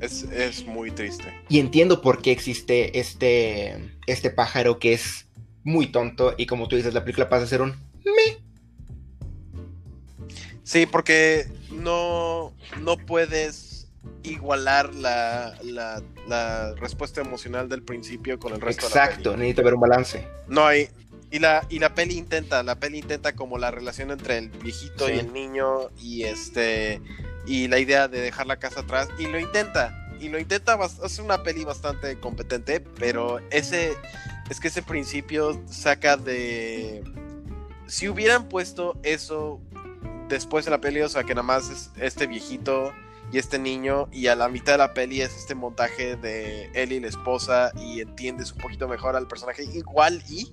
Es, es muy triste. Y entiendo por qué existe este, este pájaro que es muy tonto y como tú dices, la película pasa a ser un me. Sí, porque no, no puedes igualar la, la, la respuesta emocional del principio con el resto Exacto, de la peli. necesita ver un balance. No hay. Y la, y la peli intenta, la peli intenta como la relación entre el viejito Sí. y el niño y este y la idea de dejar la casa atrás y lo intenta y lo intenta hace una peli bastante competente pero ese es que ese principio saca de si hubieran puesto eso después de la peli o sea que nada más es este viejito y este niño y a la mitad de la peli es este montaje de él y la esposa y entiendes un poquito mejor al personaje igual y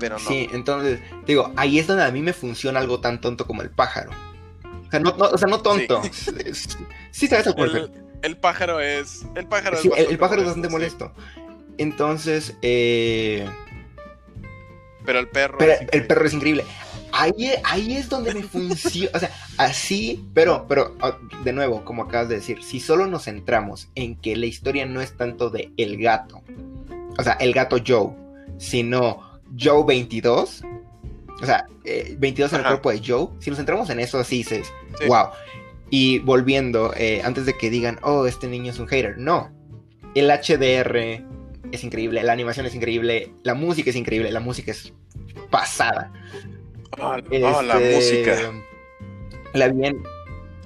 pero no Sí, entonces, digo, ahí es donde a mí me funciona algo tan tonto como el pájaro. O sea, no, no- o sea, no tonto. Sí, sabes al el, el pájaro es el pájaro Sí, es el, el pájaro es bastante molesto. Entonces, eh, pero el perro pero es el perro es increíble. Ahí, ahí es donde me funciona. O sea, así, pero, pero, ah, de nuevo, como acabas de decir, si solo nos centramos en que la historia no es tanto de el gato, o sea, el gato Joe, sino Joe 22, o sea, eh, 22 en el cuerpo de Joe, si nos centramos en eso, así dices, Sí. wow. Y volviendo, eh, antes de que digan, oh, este niño es un hater, no. El HDR es increíble, la animación es increíble, la música es increíble, la música es pasada. Ah, la música La vi en,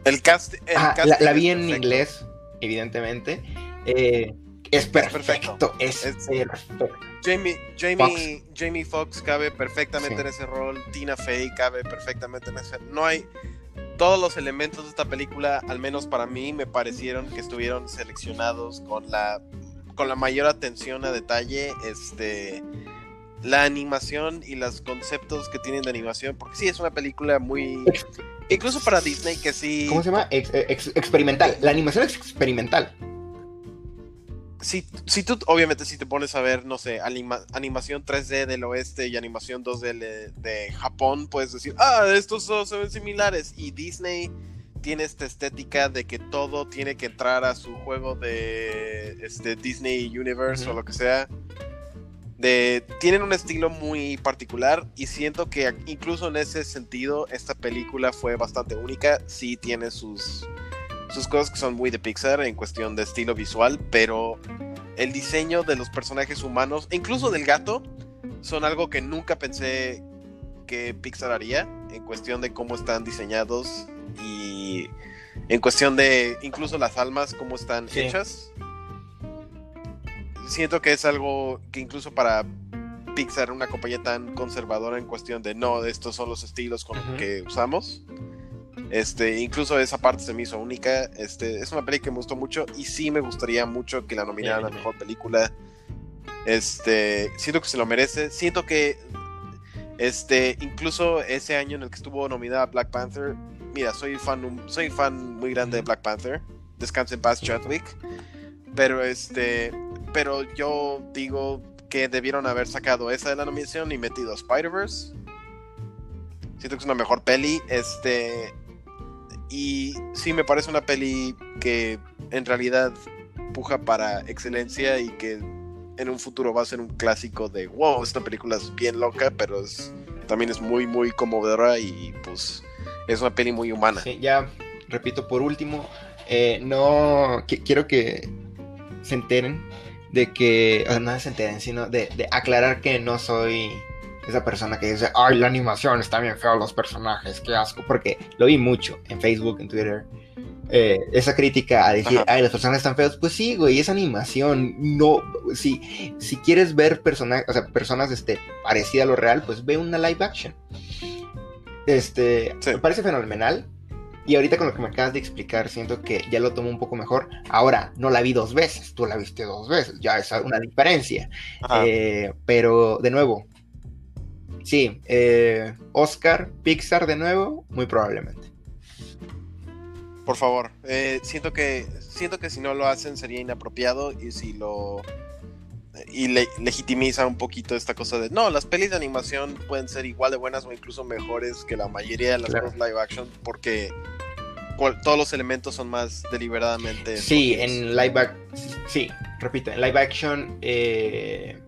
el cast, el la, la vi en perfecto. inglés, evidentemente. Eh, es perfecto, perfecto. es, Es- perfecto. Jamie Jamie Jamie Foxx cabe perfectamente Sí. en ese rol Tina Fey cabe perfectamente en ese no hay todos los elementos de esta película al menos para mí me parecieron que estuvieron seleccionados con la con la mayor atención a detalle este la animación y los conceptos que tienen de animación porque sí es una película muy incluso para Disney que sí ¿Cómo se llama? Ex- ex- experimental. La animación es experimental. si, si tú, obviamente, si te pones a ver, no sé, anima- animación 3D del oeste y animación 2D de, de Japón, puedes decir, ah, estos dos se ven similares. Y Disney tiene esta estética de que todo tiene que entrar a su juego de este, Disney Universe o lo que sea. De, tienen un estilo muy particular y siento que incluso en ese sentido esta película fue bastante única. Sí tiene sus, sus cosas que son muy de Pixar en cuestión de estilo visual, pero el diseño de los personajes humanos, incluso del gato, son algo que nunca pensé que Pixar haría en cuestión de cómo están diseñados y en cuestión de incluso las almas, cómo están Sí. hechas. Siento que es algo que incluso para Pixar, una compañía tan conservadora en cuestión de no, estos son los estilos con los que usamos. Este, incluso esa parte se me hizo única. Este, es una película que me gustó mucho y sí me gustaría mucho que la nominaran a Bien. mejor película. Este, siento que se lo merece. Siento que este, incluso ese año en el que estuvo nominada Black Panther, mira, soy fan soy fan muy grande de Black Panther. Descanse en paz Chadwick. Pero este, pero yo digo que debieron haber sacado esa de la nominación y metido Spider-Verse. Siento que es una mejor peli. Este. Y sí me parece una peli que en realidad puja para excelencia y que en un futuro va a ser un clásico de wow, esta película es bien loca, pero es, también es muy, muy conmovedora y pues es una peli muy humana. Ya repito por último, eh, no qui- quiero que se enteren de que, o sea, no se enteren, sino de, de aclarar que no soy esa persona que dice, ay, la animación está bien feo, los personajes, qué asco, porque lo vi mucho en Facebook, en Twitter. eh, esa crítica a decir, Ajá. ay, los personajes están feos, pues sí, güey, es animación. No, si, si quieres ver personajes, o sea, personas este, parecidas a lo real, pues ve una live action. Este, Sí. me parece fenomenal. Y ahorita con lo que me acabas de explicar, siento que ya lo tomo un poco mejor. Ahora, no la vi dos veces, tú la viste dos veces, ya es una diferencia. Eh, pero, de nuevo, sí, eh, Oscar, Pixar de nuevo, muy probablemente. Por favor. Eh, siento que siento que si no lo hacen sería inapropiado y si lo y legitimiza un poquito esta cosa de no, las pelis de animación pueden ser igual de buenas o incluso mejores que la mayoría de las live action porque todos los elementos son más deliberadamente. Sí, en live action, sí, repito, en live action eh,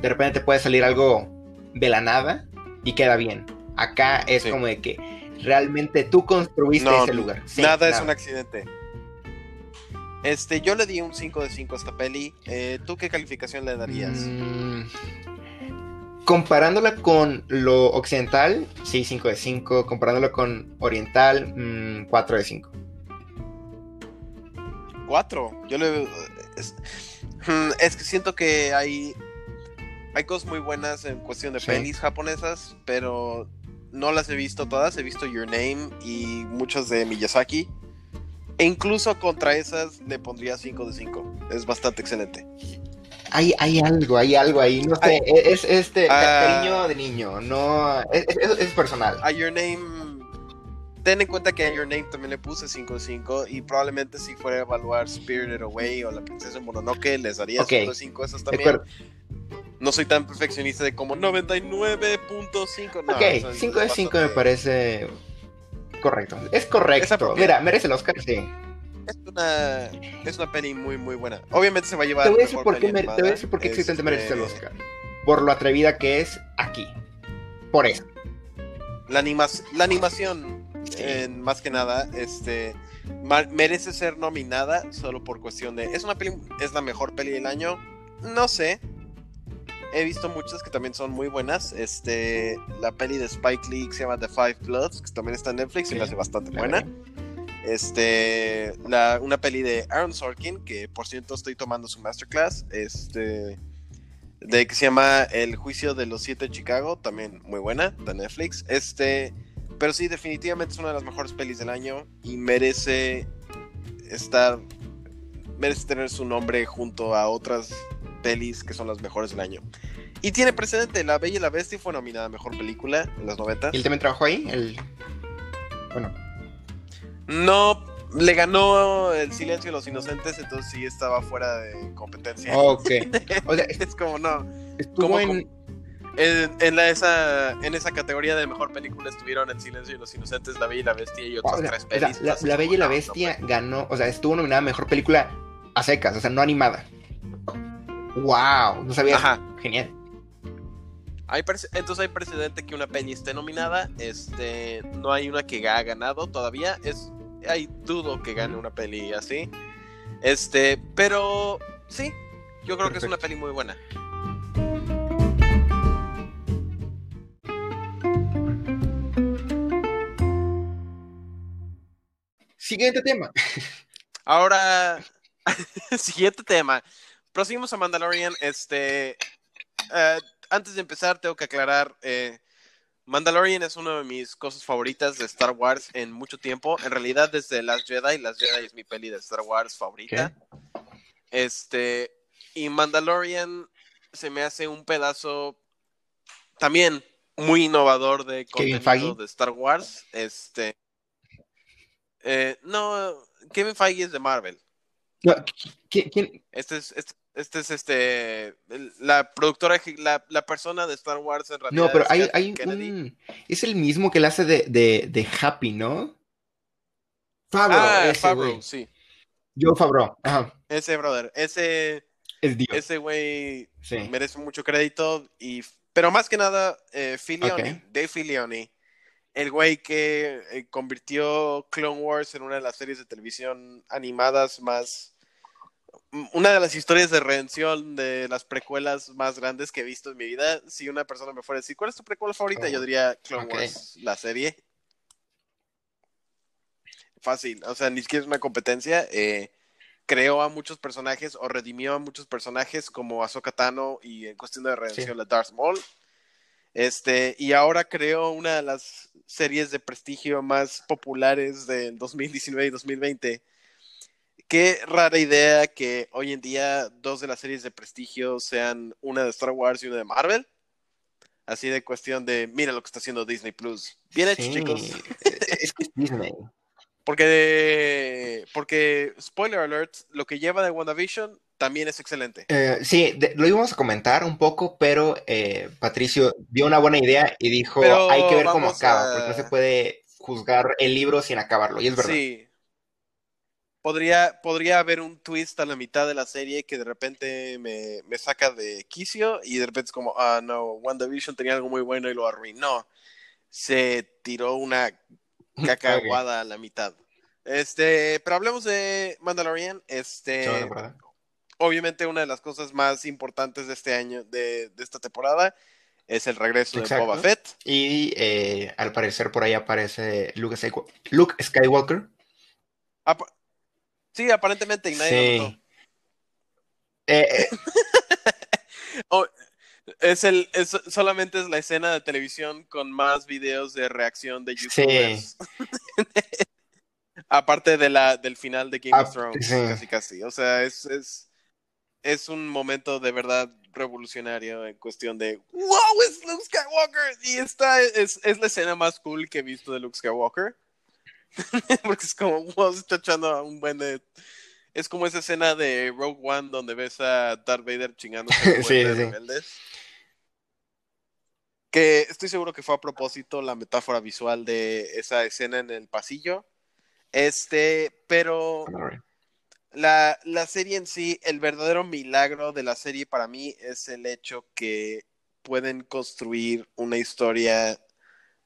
de repente puede salir algo de la nada y queda bien. Acá es como de que realmente tú construiste ese lugar. nada, es un accidente. Este, yo le di un 5 de 5 a esta peli. Eh, ¿Tú qué calificación le darías? Mm, comparándola con lo occidental, sí, 5 de 5. Comparándola con oriental, 4 mm, de 5. 4. Yo le. Es, mm, es, que siento que hay. Hay cosas muy buenas en cuestión de pelis japonesas, pero no las he visto todas. He visto Your Name y muchas de Miyazaki. E incluso contra esas le pondría 5 de 5. Es bastante excelente. Hay, hay algo, hay algo ahí. No sé, es, este ah. cariño de niño. No, es, es, personal. A Your Name. Ten en cuenta que a Your Name también le puse 5 de 5. Y probablemente si fuera a evaluar Spirited Away o La Princesa Mononoke, les daría 5 de 5 esas también. No soy tan perfeccionista de como 99.5. No, ok, 5 de 5 me parece correcto. Es correcto. Mira, merece el Oscar, sí. Es una, es una peli muy, muy buena. Obviamente se va a llevar. Te voy a decir por qué, te voy a decir por qué este... merece el Oscar. Por lo atrevida que es aquí. Por eso. La, la animación, más que nada, este merece ser nominada solo por cuestión de. ¿Es una peli, es la mejor peli del año? No sé he visto muchas que también son muy buenas. Este, la peli de Spike Lee se llama The Five Bloods, que también está en Netflix y me hace bastante buena. Este, la, una peli de Aaron Sorkin, que por cierto estoy tomando su masterclass, este, de que se llama El juicio de los siete de Chicago, también muy buena, de Netflix. Este, pero sí, definitivamente es una de las mejores pelis del año y merece estar, merece tener su nombre junto a otras pelis que son las mejores del año. Y tiene precedente, La Bella y la Bestia fue nominada a Mejor Película en los 90. ¿Y él también trabajó ahí? El... Bueno. No, le ganó El Silencio de los Inocentes, entonces sí estaba fuera de competencia. Ok. es como no. Estuvo en... en, la, esa, en esa categoría de mejor película estuvieron El Silencio de los Inocentes, La Bella y la Bestia y otras tres pelis. la, Bella y la Bestia ganó, o sea, estuvo nominada a Mejor Película a secas, o sea, no animada. Wow, no sabía. Ajá. Genial. Hay entonces hay precedente que una peli esté nominada. Este, no hay una que ha ganado todavía. Es, hay dudo que gane una peli así. Este, pero sí, yo creo que es una peli muy buena. Siguiente tema. Ahora, siguiente tema. Proseguimos a Mandalorian. Este, eh, antes de empezar, tengo que aclarar. Eh, Mandalorian es una de mis cosas favoritas de Star Wars en mucho tiempo. En realidad, desde Las Jedi, Las Jedi es mi peli de Star Wars favorita. Este, y Mandalorian se me hace un pedazo también muy innovador de contenido de Star Wars. Este, eh, no, Kevin Feige es de Marvel. ¿Quién? Este es, este, este es este la productora la, la, persona de Star Wars en realidad. No, pero hay, hay un, es el mismo que le hace de, de, de Happy, ¿no? Fabro, ah, ese sí. Yo Fabro, ajá. Ese brother, ese es Dios. Ese güey merece mucho crédito y pero más que nada eh, Filioni, Dave Filioni, el güey que eh, convirtió Clone Wars en una de las series de televisión animadas más una de las historias de redención de las precuelas más grandes que he visto en mi vida. Si una persona me fuera a decir, ¿cuál es tu precuela favorita? Yo oh, diría Clone Wars, la serie. Fácil, o sea, ni siquiera es una competencia. Eh, creó a muchos personajes o redimió a muchos personajes como Ahsoka Tano y en cuestión de redención la Darth Maul. Este, y ahora creó una de las series de prestigio más populares del 2019 y 2020 qué rara idea que hoy en día dos de las series de prestigio sean una de Star Wars y una de Marvel. Así de cuestión de, mira lo que está haciendo Disney Plus. Bien hecho, chicos. Es que es Disney. Porque, porque, spoiler alert, lo que lleva de WandaVision también es excelente. Eh, sí, de- lo íbamos a comentar un poco, pero eh, Patricio vio una buena idea y dijo, Pero hay que ver cómo acaba, a- porque no se puede juzgar el libro sin acabarlo, y es verdad. Sí. Podría, podría haber un twist a la mitad de la serie que de repente me, me saca de quicio y de repente es como, ah, no, WandaVision tenía algo muy bueno y lo arruinó. Se tiró una caca Ok. aguada a la mitad. Este, pero hablemos de Mandalorian. Este, obviamente una de las cosas más importantes de este año, de, de esta temporada, es el regreso Exacto. de Boba Fett. Y eh, al parecer por ahí aparece Luke, Skywa- Luke Skywalker. Apa- sí, aparentemente y nadie lo notó. Sí. Eh, eh, Oh, es el, es, solamente es la escena de televisión con más videos de reacción de youtubers. Aparte de la, del final de Game Ah, of Thrones, sí. casi casi. O sea, es, es, es un momento de verdad revolucionario en cuestión de ¡Wow! ¡Es Luke Skywalker! Y esta es, es la escena más cool que he visto de Luke Skywalker. Porque es como, wow, se está echando a un buen de. Es como esa escena de Rogue One donde ves a Darth Vader chingando Sí, sí, sí. Que estoy seguro que fue a propósito la metáfora visual de esa escena en el pasillo. Este, pero la, la serie en sí, el verdadero milagro de la serie para mí es el hecho que pueden construir una historia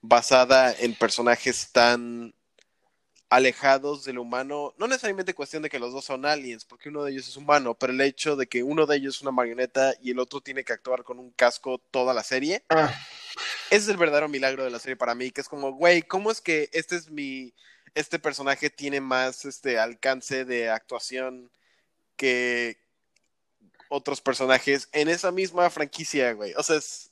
basada en personajes tan alejados del humano, no necesariamente cuestión de que los dos son aliens, porque uno de ellos es humano, pero el hecho de que uno de ellos es una marioneta y el otro tiene que actuar con un casco toda la serie, ah, ese es el verdadero milagro de la serie para mí, que es como, güey, ¿cómo es que este es mi, este personaje tiene más este alcance de actuación que otros personajes en esa misma franquicia, güey? O sea, es...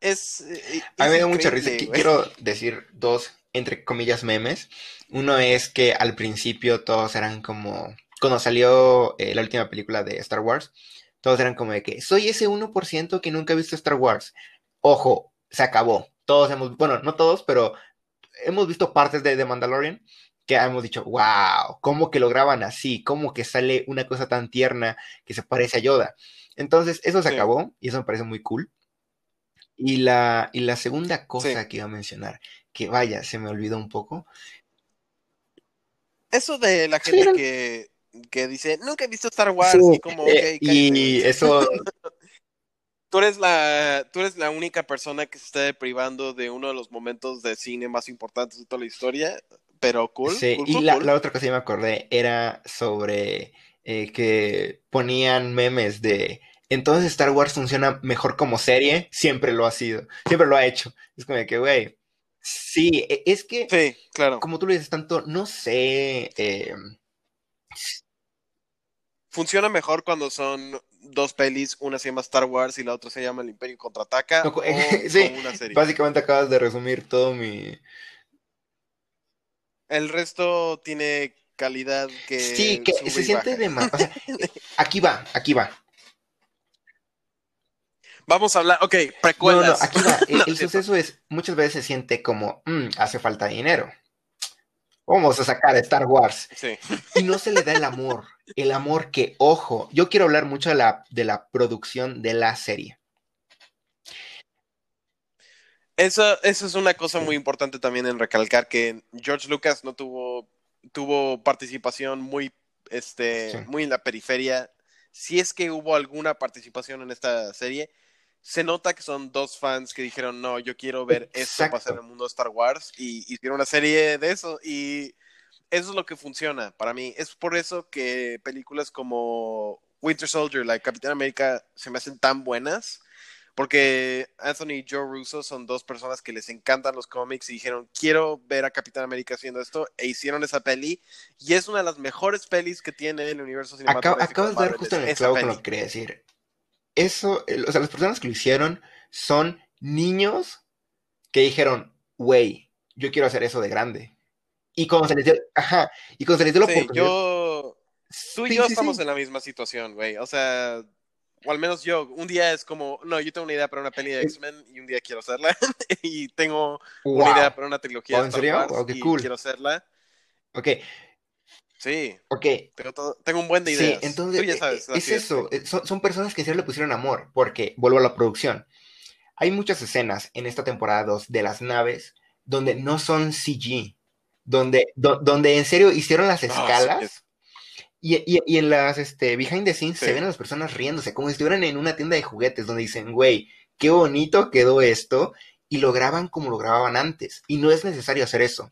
es eh, a mí me es da mucha risa. güey. Quiero decir dos, entre comillas, memes. Uno es que al principio todos eran como, cuando salió eh, la última película de Star Wars, todos eran como de que soy ese 1% que nunca ha visto Star Wars. Ojo, se acabó. Todos hemos, bueno, no todos, pero hemos visto partes de The Mandalorian que hemos dicho, wow, ¿cómo que lo graban así? ¿Cómo que sale una cosa tan tierna que se parece a Yoda? Entonces, eso se Sí. acabó y eso me parece muy cool. Y la, y la segunda cosa Sí. que iba a mencionar, que vaya, se me olvidó un poco. Eso de la gente que, que dice, nunca he visto Star Wars, Sí, y como, eh, y eso, Tú eres la, tú eres la única persona que se está deprivando de uno de los momentos de cine más importantes de toda la historia, pero cool. sí, cool, y cool, la, cool. la otra cosa que me acordé era sobre eh, que ponían memes de entonces Star Wars funciona mejor como serie, siempre lo ha sido, siempre lo ha hecho. Es como de que, güey, sí, e- es que, Sí, claro. como tú lo dices tanto, no sé, eh, Funciona mejor cuando son dos pelis, una se llama Star Wars y la otra se llama El Imperio Contraataca, No, o sí, como una serie. básicamente acabas de resumir todo mi... El resto tiene calidad que Sí, que se siente de más. O sea, aquí va, aquí va. Vamos a hablar, ok, No, no, precuelas. aquí va. El, No, suceso es, muchas veces se siente como, "Mm, hace falta dinero. Vamos a sacar Star Wars. Sí. Y no se le da el amor. El amor que, ojo, yo quiero hablar mucho de la, de la producción de la serie. Eso, eso es una cosa muy importante también en recalcar que George Lucas no tuvo, tuvo participación muy, este, Sí. muy en la periferia. Si es que hubo alguna participación en esta serie, se nota que son dos fans que dijeron, no, yo quiero ver esto Exacto. pasar en el mundo de Star Wars y hicieron una serie de eso y eso es lo que funciona para mí. Es por eso que películas como Winter Soldier, like Capitán América, se me hacen tan buenas. Porque Anthony y Joe Russo son dos personas que les encantan los cómics y dijeron, quiero ver a Capitán América haciendo esto, e hicieron esa peli, y es una de las mejores pelis que tiene el universo Acab- cinematográfico. acabas de dar justo en el clavo con lo que quería decir. Eso, o sea, las personas que lo hicieron son niños que dijeron, güey, yo quiero hacer eso de grande. Y cuando se les dio, ajá, y cuando se les dio la Sí, oportunidad. yo, tú y Sí, yo sí, estamos en la misma situación, güey, o sea, o al menos yo, un día es como, no, yo tengo una idea para una peli de X-Men y un día quiero hacerla, y tengo Wow. una idea para una trilogía Wow, de ¿en Star serio? Wars Wow, qué y cool. quiero hacerla. Ok. Sí. Ok. Tengo, un buen de ideas. Sí, entonces e, es eso. Eh, son, son, personas que en serio le pusieron amor, porque vuelvo a la producción. Hay muchas escenas en esta temporada 2 de las naves donde no son CG, donde, donde en serio hicieron las escalas. y, y, en las este, behind the scenes se ven a las personas riéndose, como si estuvieran en una tienda de juguetes, donde dicen, güey, qué bonito quedó esto, y lo graban como lo grababan antes. Y no es necesario hacer eso,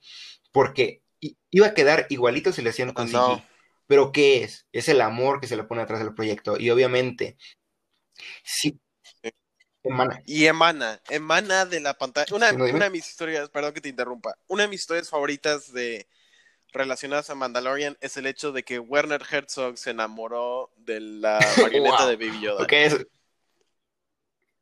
porque iba a quedar igualito si le hacían con CG. Pero ¿qué es? Es el amor que se le pone atrás del proyecto. Y obviamente, sí, Emana. Y emana, emana de la pantalla. Una, de mis historias, perdón que te interrumpa, una de mis historias favoritas de relacionadas a Mandalorian es el hecho de que Werner Herzog se enamoró de la marioneta de Baby Yoda.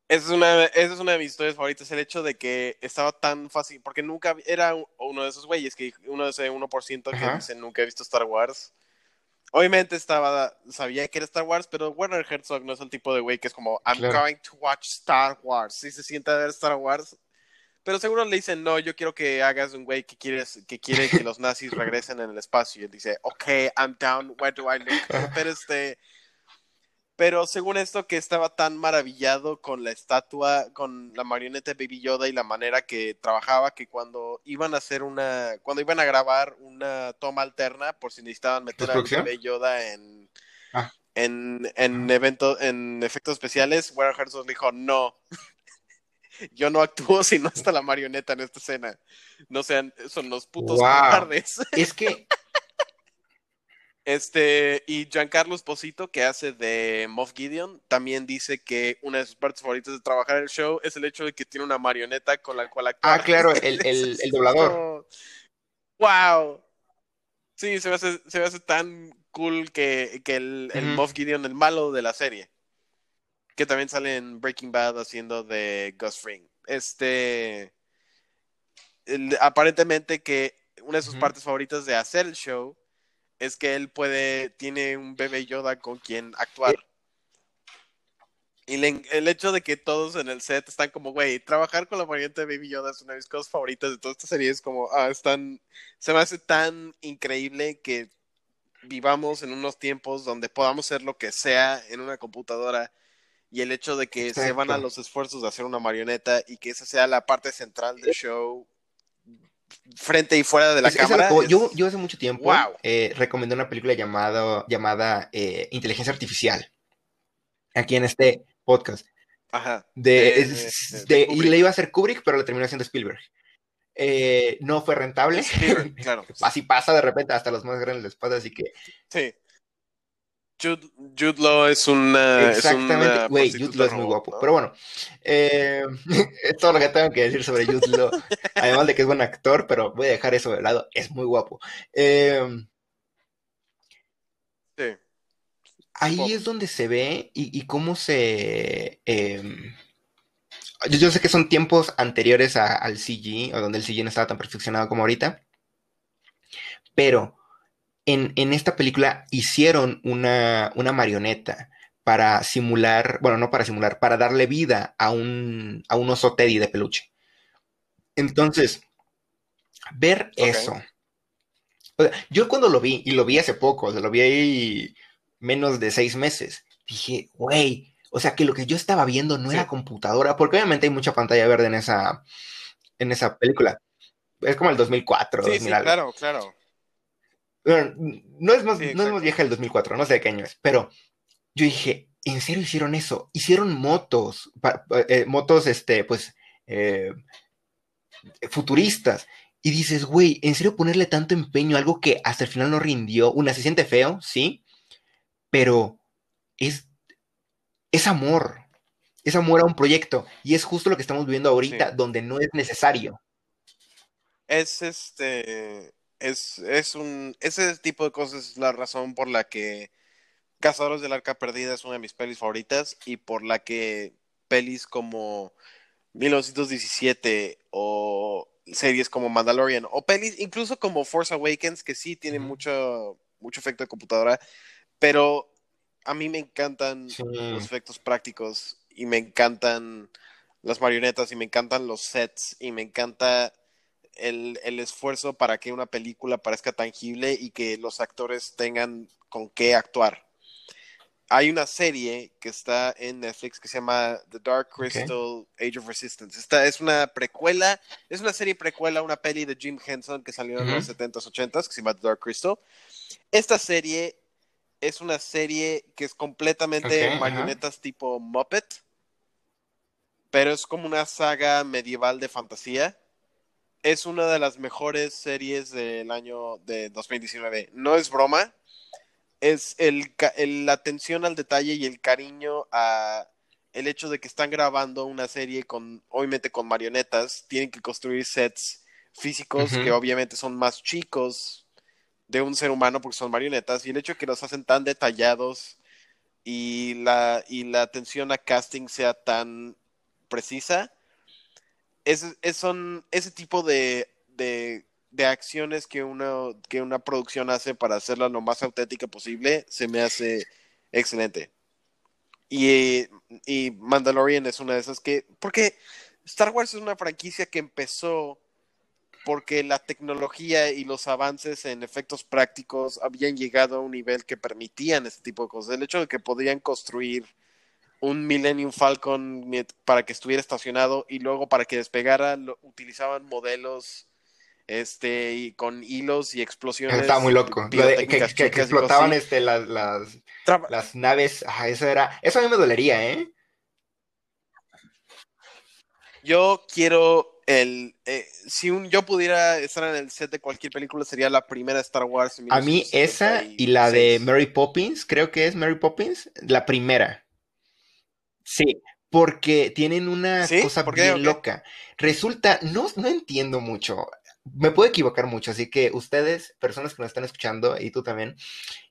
Esa es, una, esa es una de mis historias favoritas, el hecho de que estaba tan fácil, porque nunca era uno de esos güeyes, que uno de ese 1% que dice nunca he visto Star Wars. Obviamente estaba, sabía que era Star Wars, pero Werner Herzog no es el tipo de güey que es como, I'm going to watch Star Wars. Si se sienta a ver Star Wars, pero seguro le dicen, no, yo quiero que hagas un güey que, quieres, que quiere que los nazis regresen en el espacio. Y él dice, ok, I'm down, where do I look? Pero este, pero según esto que estaba tan maravillado con la estatua, con la marioneta de Baby Yoda y la manera que trabajaba que cuando iban a hacer una, cuando iban a grabar una toma alterna por si necesitaban meter a Baby Yoda en, ah. en, en, evento, en efectos especiales, Warren Herzog dijo no. Yo no actúo si no está la marioneta en esta escena. No sean, son los putos wow. Es que este, y Giancarlo Esposito, que hace de Moff Gideon, también dice que una de sus partes favoritas de trabajar el show es el hecho de que tiene una marioneta con la cual actuar. Ah, claro, el, el, doblador. ¡Wow! Sí, se me hace, se me hace tan cool que, que el, Moff Gideon, el malo de la serie, que también sale en Breaking Bad haciendo de Gus Fring. Este, aparentemente que una de sus partes favoritas de hacer el show es que él puede, tiene un bebé Yoda con quien actuar. Y el hecho de que todos en el set están como, güey, trabajar con la variante de Baby Yoda es una de mis cosas favoritas de toda esta serie. Es como, ah, están, se me hace tan increíble que vivamos en unos tiempos donde podamos hacer lo que sea en una computadora y el hecho de que se van a los esfuerzos de hacer una marioneta y que esa sea la parte central del show frente y fuera de la cámara. yo, yo hace mucho tiempo eh, recomendé una película llamada, llamada eh, Inteligencia Artificial. Aquí en este podcast. Ajá. De, y le iba a hacer Kubrick, pero le terminó haciendo Spielberg. Eh, no fue rentable. claro. así pasa de repente, hasta los más grandes les pasa, así que. Sí. Jude, Jude Law es una. Exactamente, güey, Jude Law es muy guapo. Pero bueno, eh, es todo lo que tengo que decir sobre Jude Law. Además de que es buen actor, pero voy a dejar eso de lado, es muy guapo. Eh, sí. Ahí es donde se ve y, cómo se. Eh, yo, sé que son tiempos anteriores al CG, o donde el CG no estaba tan perfeccionado como ahorita. Pero en, esta película hicieron una, marioneta para simular, bueno, no para simular, para darle vida a un, a un oso Teddy de peluche. Entonces, ver eso. yo cuando lo vi, y lo vi hace poco, lo vi ahí menos de seis meses, dije, güey, o sea que lo que yo estaba viendo no era computadora, porque obviamente hay mucha pantalla verde en esa, en esa película. Es como el 2004. Sí, sí, claro, claro no es más, no es más vieja del 2004, no sé de qué año es, pero yo dije, ¿en serio hicieron eso? Hicieron motos, eh, motos, este, pues, eh, futuristas. Y dices, güey, ¿en serio ponerle tanto empeño a algo que hasta el final no rindió? Una, se siente feo, sí, pero es, es amor. Es amor a un proyecto. Y es justo lo que estamos viviendo ahorita, donde no es necesario. Es este es, es un, ese tipo de cosas es la razón por la que Cazadores del Arca Perdida es una de mis pelis favoritas y por la que pelis como 1917 o series como Mandalorian o pelis incluso como Force Awakens que sí tienen mucho, mucho efecto de computadora, pero a mí me encantan los efectos prácticos y me encantan las marionetas y me encantan los sets y me encanta el, el esfuerzo para que una película parezca tangible y que los actores tengan con qué actuar. Hay una serie que está en Netflix que se llama The Dark Crystal Age of Resistance. Esta es una precuela, es una serie precuela, una peli de Jim Henson que salió en los 70s, 80s, que se llama The Dark Crystal. Esta serie es una serie que es completamente marionetas tipo Muppet, pero es como una saga medieval de fantasía. Es una de las mejores series del año de 2019. No es broma, es el, la atención al detalle y el cariño a el hecho de que están grabando una serie con, obviamente con marionetas, tienen que construir sets físicos que obviamente son más chicos de un ser humano porque son marionetas y el hecho de que los hacen tan detallados y la, y la atención a casting sea tan precisa, es, es- son ese tipo de, de, acciones que una, que una producción hace para hacerla lo más auténtica posible, se me hace excelente. Y, y Mandalorian es una de esas que, porque Star Wars es una franquicia que empezó porque la tecnología y los avances en efectos prácticos habían llegado a un nivel que permitían este tipo de cosas. El hecho de que podrían construir un Millennium Falcon para que estuviera estacionado y luego para que despegara lo- utilizaban modelos este y con hilos y explosiones Estaba muy loco. Lo de- que, explotaban este, las, las, naves. Ajá, eso era. Eso a mí me dolería, ¿eh? Yo quiero el eh, si un yo pudiera estar en el set de cualquier película sería la primera Star Wars en A mí esa y la de 1976. Mary Poppins, creo que es Mary Poppins, la primera. Sí, porque tienen una ¿Sí? cosa bien loca. Resulta, no, no entiendo mucho. Me puedo equivocar mucho, así que ustedes, personas que nos están escuchando, y tú también,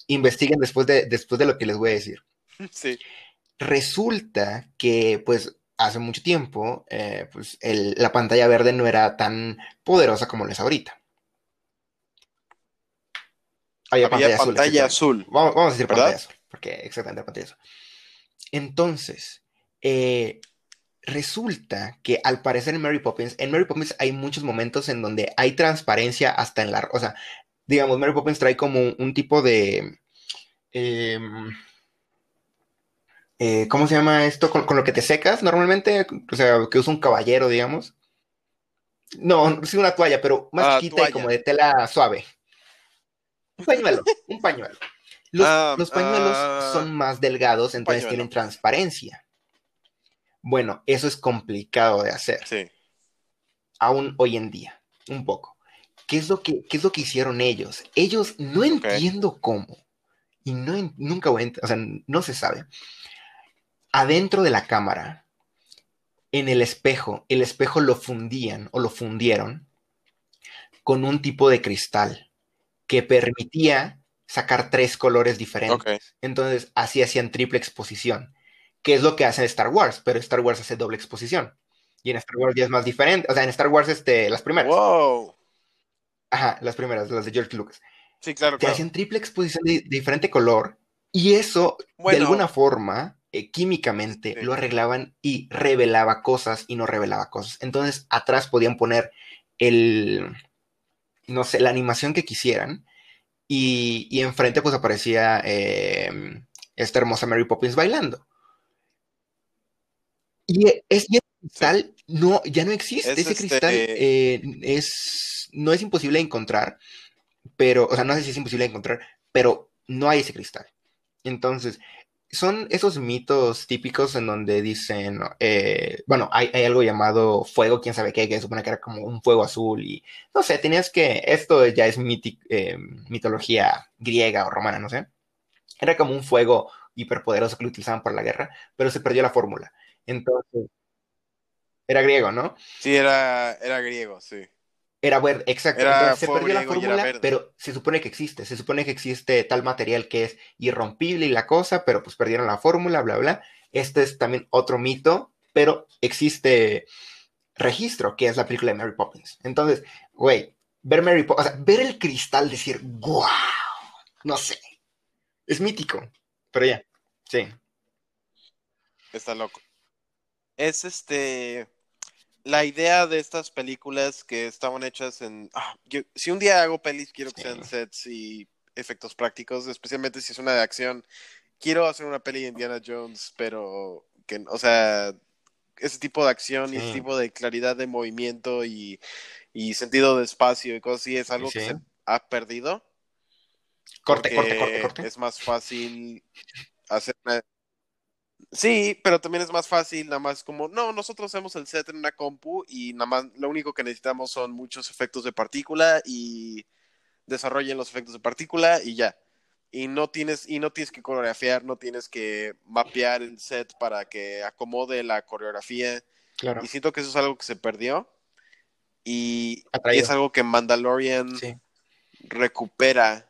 investiguen después de, después de lo que les voy a decir. Sí. Resulta que, pues, hace mucho tiempo, eh, pues, el- la pantalla verde no era tan poderosa como lo es ahorita. Había Había pantalla azul. pantalla exactamente. azul. Vamos, vamos a decir ¿Verdad? pantalla azul, porque exactamente la pantalla azul. Entonces, eh, resulta que al parecer en Mary Poppins, en Mary Poppins hay muchos momentos en donde hay transparencia hasta en la, o sea, digamos, Mary Poppins trae como un, un tipo de, em, eh, ¿cómo se llama esto? Con, con lo que te secas normalmente, o sea, que usa un caballero, digamos. No, sí una toalla, pero más Ah, chiquita y como de tela suave. Un pañuelo, un pañuelo. Los, Ah, los pañuelos ah, son más delgados, entonces pañuelo. tienen transparencia. Bueno, eso es complicado de hacer, Sí. aún hoy en día, un poco. ¿Qué es lo que, qué es lo que hicieron ellos? Ellos no entiendo cómo, y no nunca voy a o sea, no se sabe. Adentro de la cámara, en el espejo, el espejo lo fundían o lo fundieron con un tipo de cristal que permitía sacar tres colores diferentes. Entonces, así hacían triple exposición, que es lo que hace Star Wars, pero Star Wars hace doble exposición. Y en Star Wars ya es más diferente. O sea, en Star Wars, este, las primeras. Wow. Ajá, las primeras, las de George Lucas. Sí, claro, Te claro. hacían triple exposición de, de diferente color. Y eso, de alguna forma, eh, químicamente, Sí. lo arreglaban y revelaba cosas y no revelaba cosas. Entonces, atrás podían poner el, no sé, la animación que quisieran. Y, y enfrente, pues aparecía eh, esta hermosa Mary Poppins bailando. Y e- es, y ese cristal no, ya no existe. Es Ese este- cristal eh, es, no es imposible de encontrar, pero, o sea, no sé si es imposible encontrar, pero no hay ese cristal. Entonces, son esos mitos típicos en donde dicen, eh, bueno, hay, hay algo llamado fuego, quién sabe qué, que supone que era como un fuego azul y, no sé, tenías que, esto ya es miti- eh, mitología griega o romana, no sé. Era como un fuego hiperpoderoso que lo utilizaban para la guerra, pero se perdió la fórmula. Entonces, era griego, ¿no? Sí, era, era griego, sí. Era verde, exacto. Era Entonces se perdió la fórmula, pero se supone que existe. Se supone que existe tal material que es irrompible y la cosa, pero pues perdieron la fórmula, bla, bla. Este es también otro mito, pero existe registro, que es la película de Mary Poppins. Entonces, güey, ver Mary Poppins, o sea, ver el cristal, decir, wow, no sé. Es mítico, pero ya, sí. Está loco. Es este. la idea de estas películas que estaban hechas en... ah, yo- si un día hago pelis, quiero que sean sets y efectos prácticos, especialmente si es una de acción. Quiero hacer una peli de Indiana Jones, pero que, o sea, ese tipo de acción y ese tipo de claridad de movimiento y, y sentido de espacio y cosas así es algo que se ha perdido. Corte, corte, corte, corte. Es más fácil hacer una... Sí, pero también es más fácil, nada más como, no, nosotros hacemos el set en una compu y nada más lo único que necesitamos son muchos efectos de partícula y desarrollen los efectos de partícula y ya. Y no tienes, y no tienes que coreografiar, no tienes que mapear el set para que acomode la coreografía. Claro. Y siento que eso es algo que se perdió. Y, Atraído. es algo que Mandalorian Sí. recupera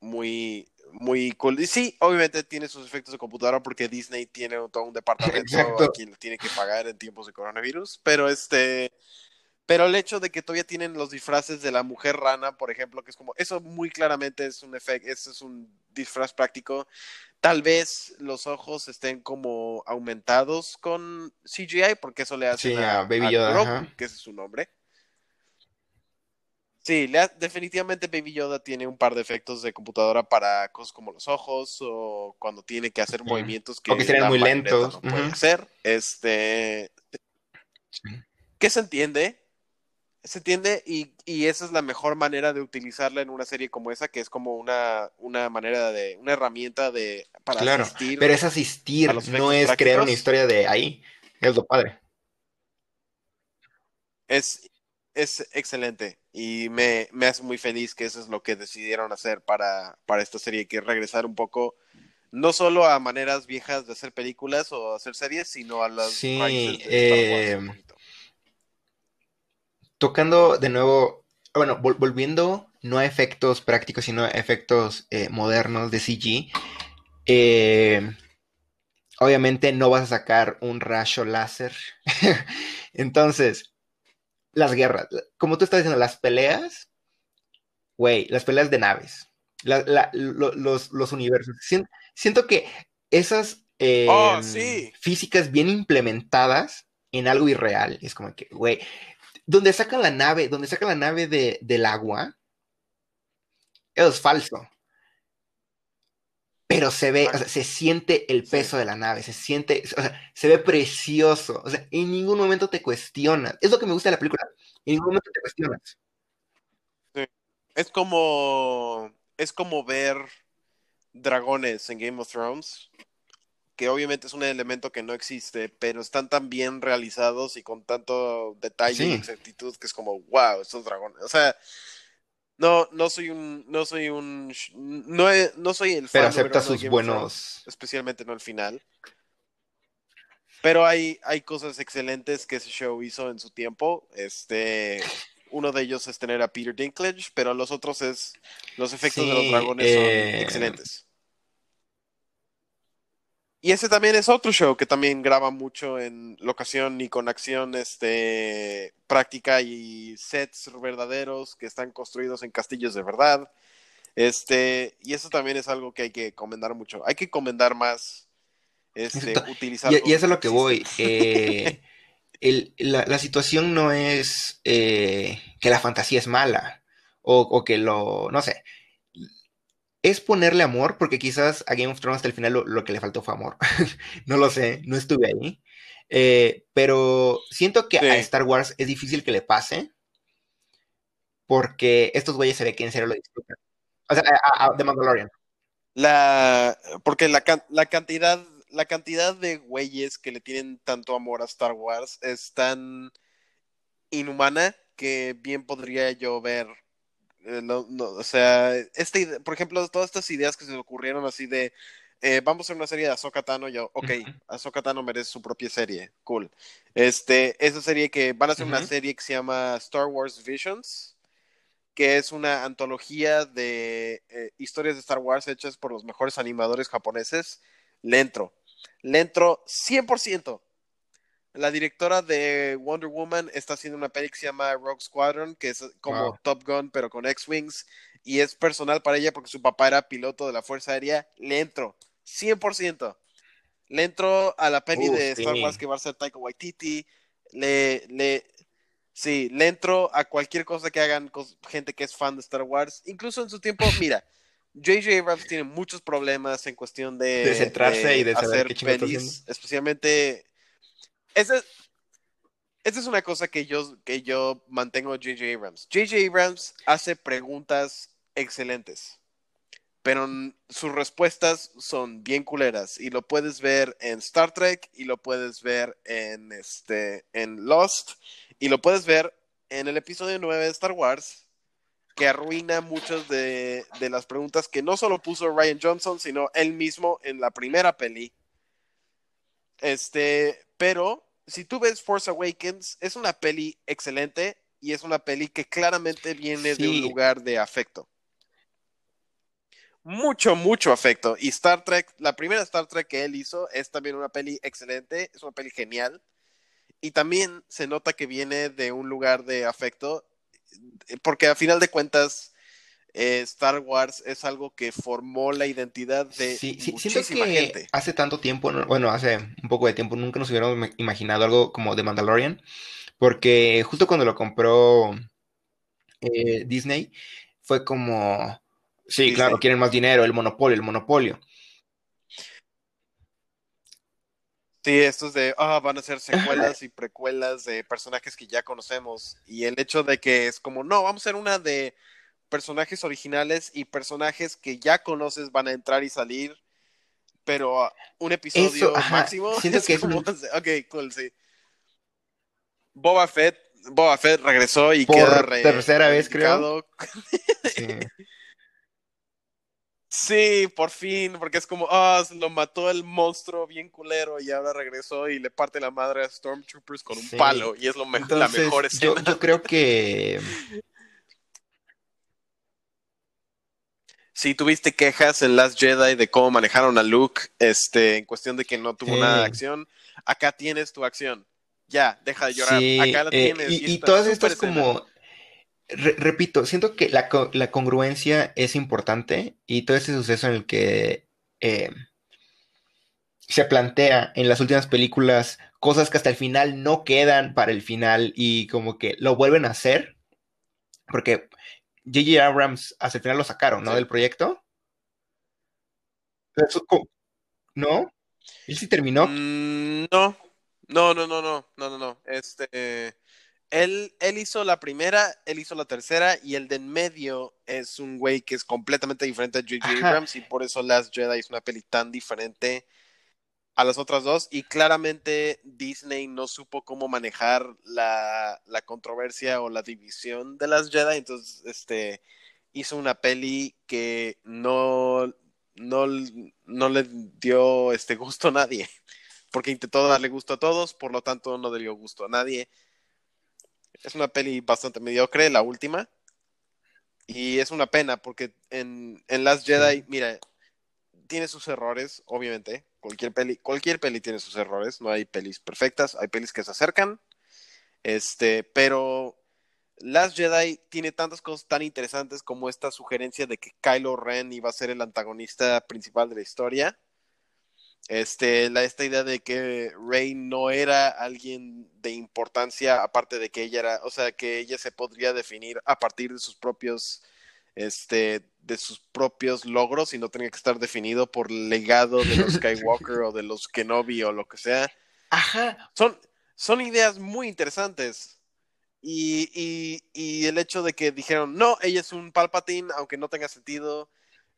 muy, muy cool. Y sí, obviamente tiene sus efectos de computadora porque Disney tiene todo un departamento Exacto. a quien le tiene que pagar en tiempos de coronavirus. Pero este. Pero el hecho de que todavía tienen los disfraces de la mujer rana, por ejemplo, que es como, eso muy claramente es un efecto, eso es un disfraz práctico. Tal vez los ojos estén como aumentados con CGI, porque eso le hace Sí, a Baby Yoda, que ese es su nombre. Sí, le ha- definitivamente Baby Yoda tiene un par de efectos de computadora para cosas como los ojos o cuando tiene que hacer movimientos que O que serían la muy lentos, no puede hacer. Este, que se entiende, se entiende y, y esa es la mejor manera de utilizarla en una serie como esa, que es como una, una manera de, una herramienta de para Claro, asistir. Pero es asistir, no es crear una historia de ahí. Es lo padre. Es, es excelente y me, me hace muy feliz que eso es lo que decidieron hacer para, para esta serie, que es regresar un poco no solo a maneras viejas de hacer películas o hacer series, sino a las Sí, raíces de Star Wars eh. Tocando de nuevo, bueno, vol- volviendo no a efectos prácticos, sino a efectos eh, modernos de CG. eh, obviamente no vas a sacar un rayo láser. Entonces, las guerras, como tú estás diciendo, las peleas, güey, las peleas de naves, la- la- lo- los, los universos. Sien- siento que esas eh, Oh, sí. físicas bien implementadas en algo irreal, es como que, güey, donde sacan la nave, donde sacan la nave de, del agua, eso es falso. Pero se ve, o sea, se siente el Sí. peso de la nave, se siente, o sea, se ve precioso. O sea, en ningún momento te cuestionas. Es lo que me gusta de la película. En ningún momento te cuestionas. Es como, es como ver dragones en Game of Thrones, que obviamente es un elemento que no existe, pero están tan bien realizados y con tanto detalle Sí. y exactitud que es como, wow, estos dragones. O sea, no, no soy un, no soy un, no, no soy el Pero fan número acepta sus Game buenos. especialmente no el final. Pero hay, hay cosas excelentes que ese show hizo en su tiempo. Este, uno de ellos es tener a Peter Dinklage, pero los otros es los efectos de los dragones eh, son excelentes. Y ese también es otro show que también graba mucho en locación y con acción este, práctica y sets verdaderos que están construidos en castillos de verdad. Este, y eso también es algo que hay que comentar mucho. Hay que comentar más este, utilizar Y, eso es lo que voy. eh, el- la, la situación no es eh, que la fantasía es mala o, o que lo, no sé, es ponerle amor porque quizás a Game of Thrones hasta el final lo, lo que le faltó fue amor. no lo sé, no estuve ahí. Eh, pero siento que Sí. a Star Wars es difícil que le pase porque estos güeyes se ve que en serio lo disfrutan. O sea, a, The Mandalorian. La, porque la cantidad, la cantidad de güeyes que le tienen tanto amor a Star Wars es tan inhumana que bien podría yo ver. Eh, no- no, o sea, esta ide- por ejemplo, todas estas ideas que se ocurrieron así de eh, vamos a hacer una serie de Ahsoka Tano, yo, ok, Ujú. Ahsoka Tano merece su propia serie, cool. Este, esa serie que van a hacer una serie que se llama Star Wars Visions, que es una antología de eh, historias de Star Wars hechas por los mejores animadores japoneses. Le entro. Le entro 100%. La directora de Wonder Woman está haciendo una peli que se llama Rogue Squadron, que es como Wow. Top Gun, pero con X-Wings, y es personal para ella porque su papá era piloto de la Fuerza Aérea. Le entro 100%. Le entro a la peli Uh, de Star sí. Wars que va a ser Taika Waititi. le, le, sí, le entro a cualquier cosa que hagan gente que es fan de Star Wars. Incluso en su tiempo, mira, J.J. Abrams tiene muchos problemas en cuestión de, de centrarse y de saber qué pelis, especialmente. Esa, es una cosa que yo, que yo mantengo J.J. Abrams. J.J. Abrams hace preguntas excelentes, pero sus respuestas son bien culeras y lo puedes ver en Star Trek y lo puedes ver en, este, en Lost y lo puedes ver en el episodio 9 de Star Wars que arruina muchas de, de las preguntas que no solo puso Ryan Johnson, sino él mismo en la primera peli. Este, pero si tú ves Force Awakens, es una peli excelente y es una peli que claramente viene de un lugar de afecto. Mucho, mucho afecto. Y Star Trek, la primera Star Trek que él hizo, es también una peli excelente, es una peli genial. Y también se nota que viene de un lugar de afecto, porque a final de cuentas, eh, Star Wars es algo que formó la identidad de sí, sí, muchísima que gente. Hace tanto tiempo, bueno, hace un poco de tiempo, nunca nos hubiéramos imaginado algo como de Mandalorian, porque justo cuando lo compró eh, Disney, fue como, sí, claro, quieren más dinero, el monopolio, el monopolio. Sí, estos de, ah, van a ser secuelas y precuelas de personajes que ya conocemos. Y el hecho de que es como, no, vamos a hacer una de personajes originales y personajes que ya conoces van a entrar y salir, pero un episodio máximo. Siento que es Ok, cool, sí. Boba Fett, Boba Fett regresó y queda re tercera vez, creo. Sí. por fin, porque es como, ah, lo mató el monstruo bien culero y ahora regresó y le parte la madre a Stormtroopers con un palo y es lo la mejor escena. yo creo que Sí, tuviste quejas en Last Jedi de cómo manejaron a Luke, este, en cuestión de que no tuvo una acción. Acá tienes tu acción. Ya, deja de llorar. Acá la eh, tienes. y, todas estas como, repito, siento que la, congruencia es importante y todo ese suceso en el que eh, se plantea en las últimas películas cosas que hasta el final no quedan para el final y como que lo vuelven a hacer. Porque J.J. Abrams hasta el final lo sacaron, ¿no? Del proyecto. ¿No? ¿Él sí terminó? Mm, no. No, no, no, no, no, no, no. Este, él, él hizo la primera, él hizo la tercera y el de en medio es un güey que es completamente diferente a J.J. Abrams y por eso Last Jedi es una peli tan diferente a las otras dos y claramente Disney no supo cómo manejar la, controversia o la división de las Jedi, entonces este hizo una peli que no, no, no le dio este gusto a nadie, porque intentó darle gusto a todos, por lo tanto no le dio gusto a nadie. Es una peli bastante mediocre, la última, y es una pena porque en, en Last Jedi, mira, tiene sus errores, obviamente, Cualquier peli, cualquier peli tiene sus errores, no hay pelis perfectas, hay pelis que se acercan. Este, pero Last Jedi tiene tantas cosas tan interesantes como esta sugerencia de que Kylo Ren iba a ser el antagonista principal de la historia. Este, la, esta idea de que Rey no era alguien de importancia, aparte de que ella era, o sea, que ella se podría definir a partir de sus propios este, de sus propios logros y no tenía que estar definido por legado de los Skywalker o de los Kenobi o lo que sea. Ajá. Son, son ideas muy interesantes. Y, y, y, el hecho de que dijeron, no, ella es un Palpatine, aunque no tenga sentido.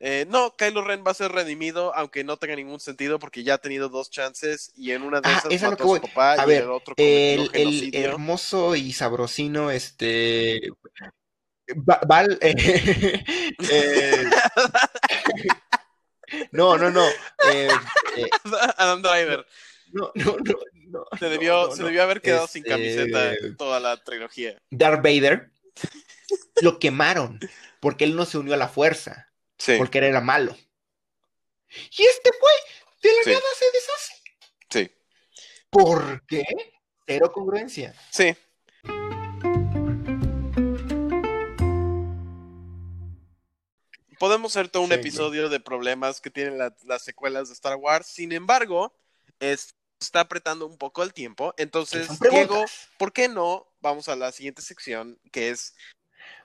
Eh, no, Kylo Ren va a ser redimido, aunque no tenga ningún sentido, porque ya ha tenido dos chances y en una de ah, esas mató a su papá y el otro el, el hermoso y sabrosino, este Val. Eh, eh, no, no, no. Eh, Adam Driver. No, no, no. se, debió, se debió haber quedado sin camiseta toda la trilogía. Darth Vader lo quemaron porque él no se unió a la fuerza. Sí. Porque era malo. Y este fue, de la nada se deshace. Sí. ¿Por qué? Cero congruencia. Sí. Podemos hacer todo un episodio de problemas que tienen las secuelas de Star Wars. Sin embargo, es está apretando un poco el tiempo. Entonces, Diego. ¿por qué no? Vamos a la siguiente sección, que es.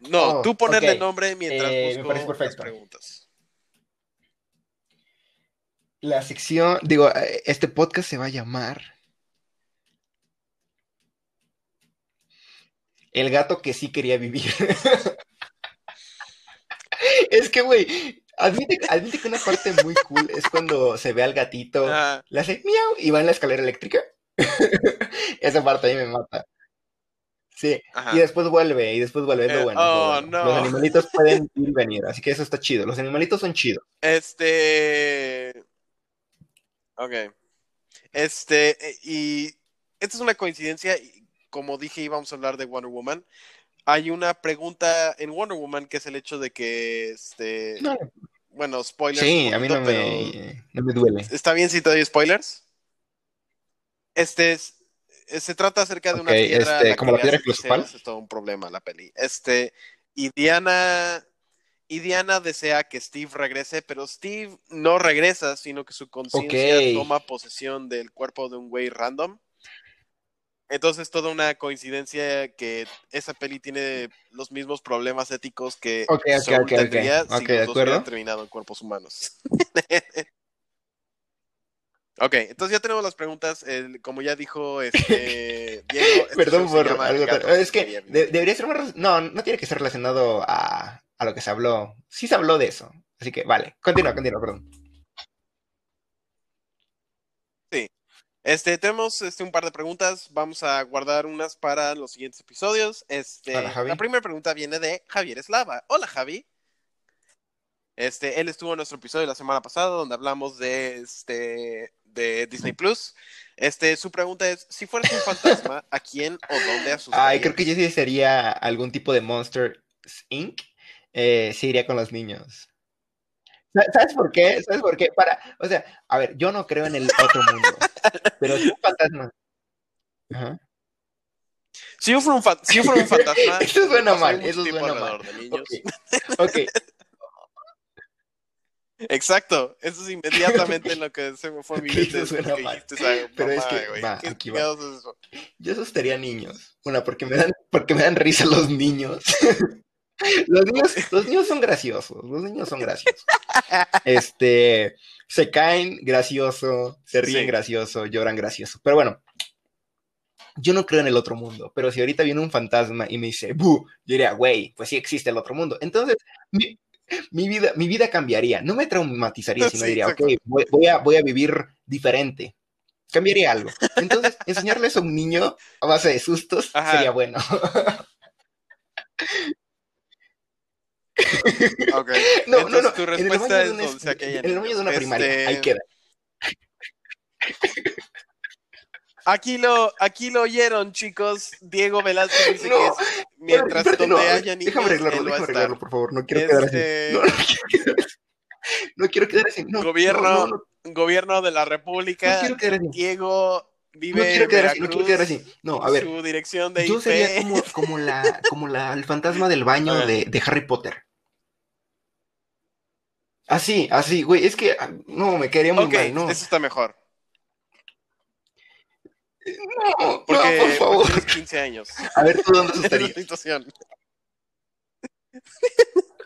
No, Oh, tú ponerle nombre mientras Eh, me busco parece las preguntas. La sección, digo, eh, este podcast se va a llamar El gato que sí quería vivir. es que, güey, admite, admite que una parte muy cool es cuando se ve al gatito, Ah, le hace miau y va en la escalera eléctrica. Esa parte ahí me mata. Sí, ajá. y después vuelve, y después vuelve, Eh, bueno. oh, bueno. no. Los animalitos pueden ir y venir, así que eso está chido. Los animalitos son chidos. Este. Ok. Este. eh, Y. Esta es una coincidencia. Como dije, íbamos a hablar de Wonder Woman. Hay una pregunta en Wonder Woman que es el hecho de que. Este. No, Bueno, spoilers. sí, a mí no me, no me duele. ¿Está bien si te doy spoilers? Este es. eh, Se trata acerca de una piedra. este, la como la piedra filosofal. Es todo un problema la peli. Este. Y Diana. Y Diana desea que Steve regrese, pero Steve no regresa, sino que su conciencia toma posesión del cuerpo de un güey random. Entonces, toda una coincidencia que esa peli tiene los mismos problemas éticos que Ok, ok, Soul ok, ok. tendría si los dos hubieran terminado en cuerpos humanos. ok, entonces ya tenemos las preguntas. El- como ya dijo este, Diego, este Perdón por algo gato Es que de- debería ser más... No, no tiene que ser relacionado a, a lo que se habló. Sí se habló de eso. Así que, vale. Continúa, continúa, perdón. Este, tenemos este, un par de preguntas. Vamos a guardar unas para los siguientes episodios. Este, Hola, Javi. la primera pregunta viene de Javier Eslava. Hola, Javi. Este, él estuvo en nuestro episodio la semana pasada donde hablamos de este de Disney Plus. Este, su pregunta es: si fueras un fantasma, ¿a quién o dónde asustarías? Ay, creo que yo sí sería algún tipo de Monster Inc. Eh, sí iría con los niños. Sa- ¿Sabes por qué? ¿Sabes por qué? Para, o sea, a ver, yo no creo en el otro mundo, pero si un fantasma. Ajá. Si yo fuera un, fa- si yo fuera un fantasma, Eso suena mal, eso suena mal. de niños. Ok, ok, Exacto, eso es inmediatamente lo que se me fue a mi mente. suena que mal. dijiste Pero es que, güey. va, ¿Qué aquí va. es? Yo asustaría niños. Una, porque me dan, porque me dan risa los niños. Los niños, los niños son graciosos, los niños son graciosos. Este, se caen gracioso, se ríen Sí. gracioso, lloran gracioso. Pero bueno, yo no creo en el otro mundo, pero si ahorita viene un fantasma y me dice, ¡bu! Yo diría, güey, pues sí existe el otro mundo. Entonces, mi, mi vida, mi vida cambiaría. No me traumatizaría, sino Sí, diría, ok, voy, voy a, voy a vivir diferente. Cambiaría algo. Entonces, enseñarle eso a un niño a base de sustos Ajá. sería bueno. Ok. No, no, Entonces, no. tu en el respuesta es de una, en el baño de una niños. primaria. Este, Ahí queda. Aquí lo, aquí lo oyeron, chicos. Diego Velázquez dice No, que es- mientras donde no, haya niños, déjame arreglarlo, él va a déjame estar. arreglarlo, por favor. No quiero quedar así. Este- No, no quiero quedar así. No. No, Gobierno no, no, no, Gobierno de la no República. quiero quedar así. Diego vive No quiero en quedar así, no Veracruz. quiero quedar así. No, a ver, Su dirección de yo IP. sería como, como la, como la, el fantasma del baño de, de Harry Potter. Así, así, güey, es que ah, no, me quedaría muy Ok, mal, no. eso está mejor. No, Porque, no, por porque favor. tienes 15 años. A ver, ¿tú dónde estarías? situación.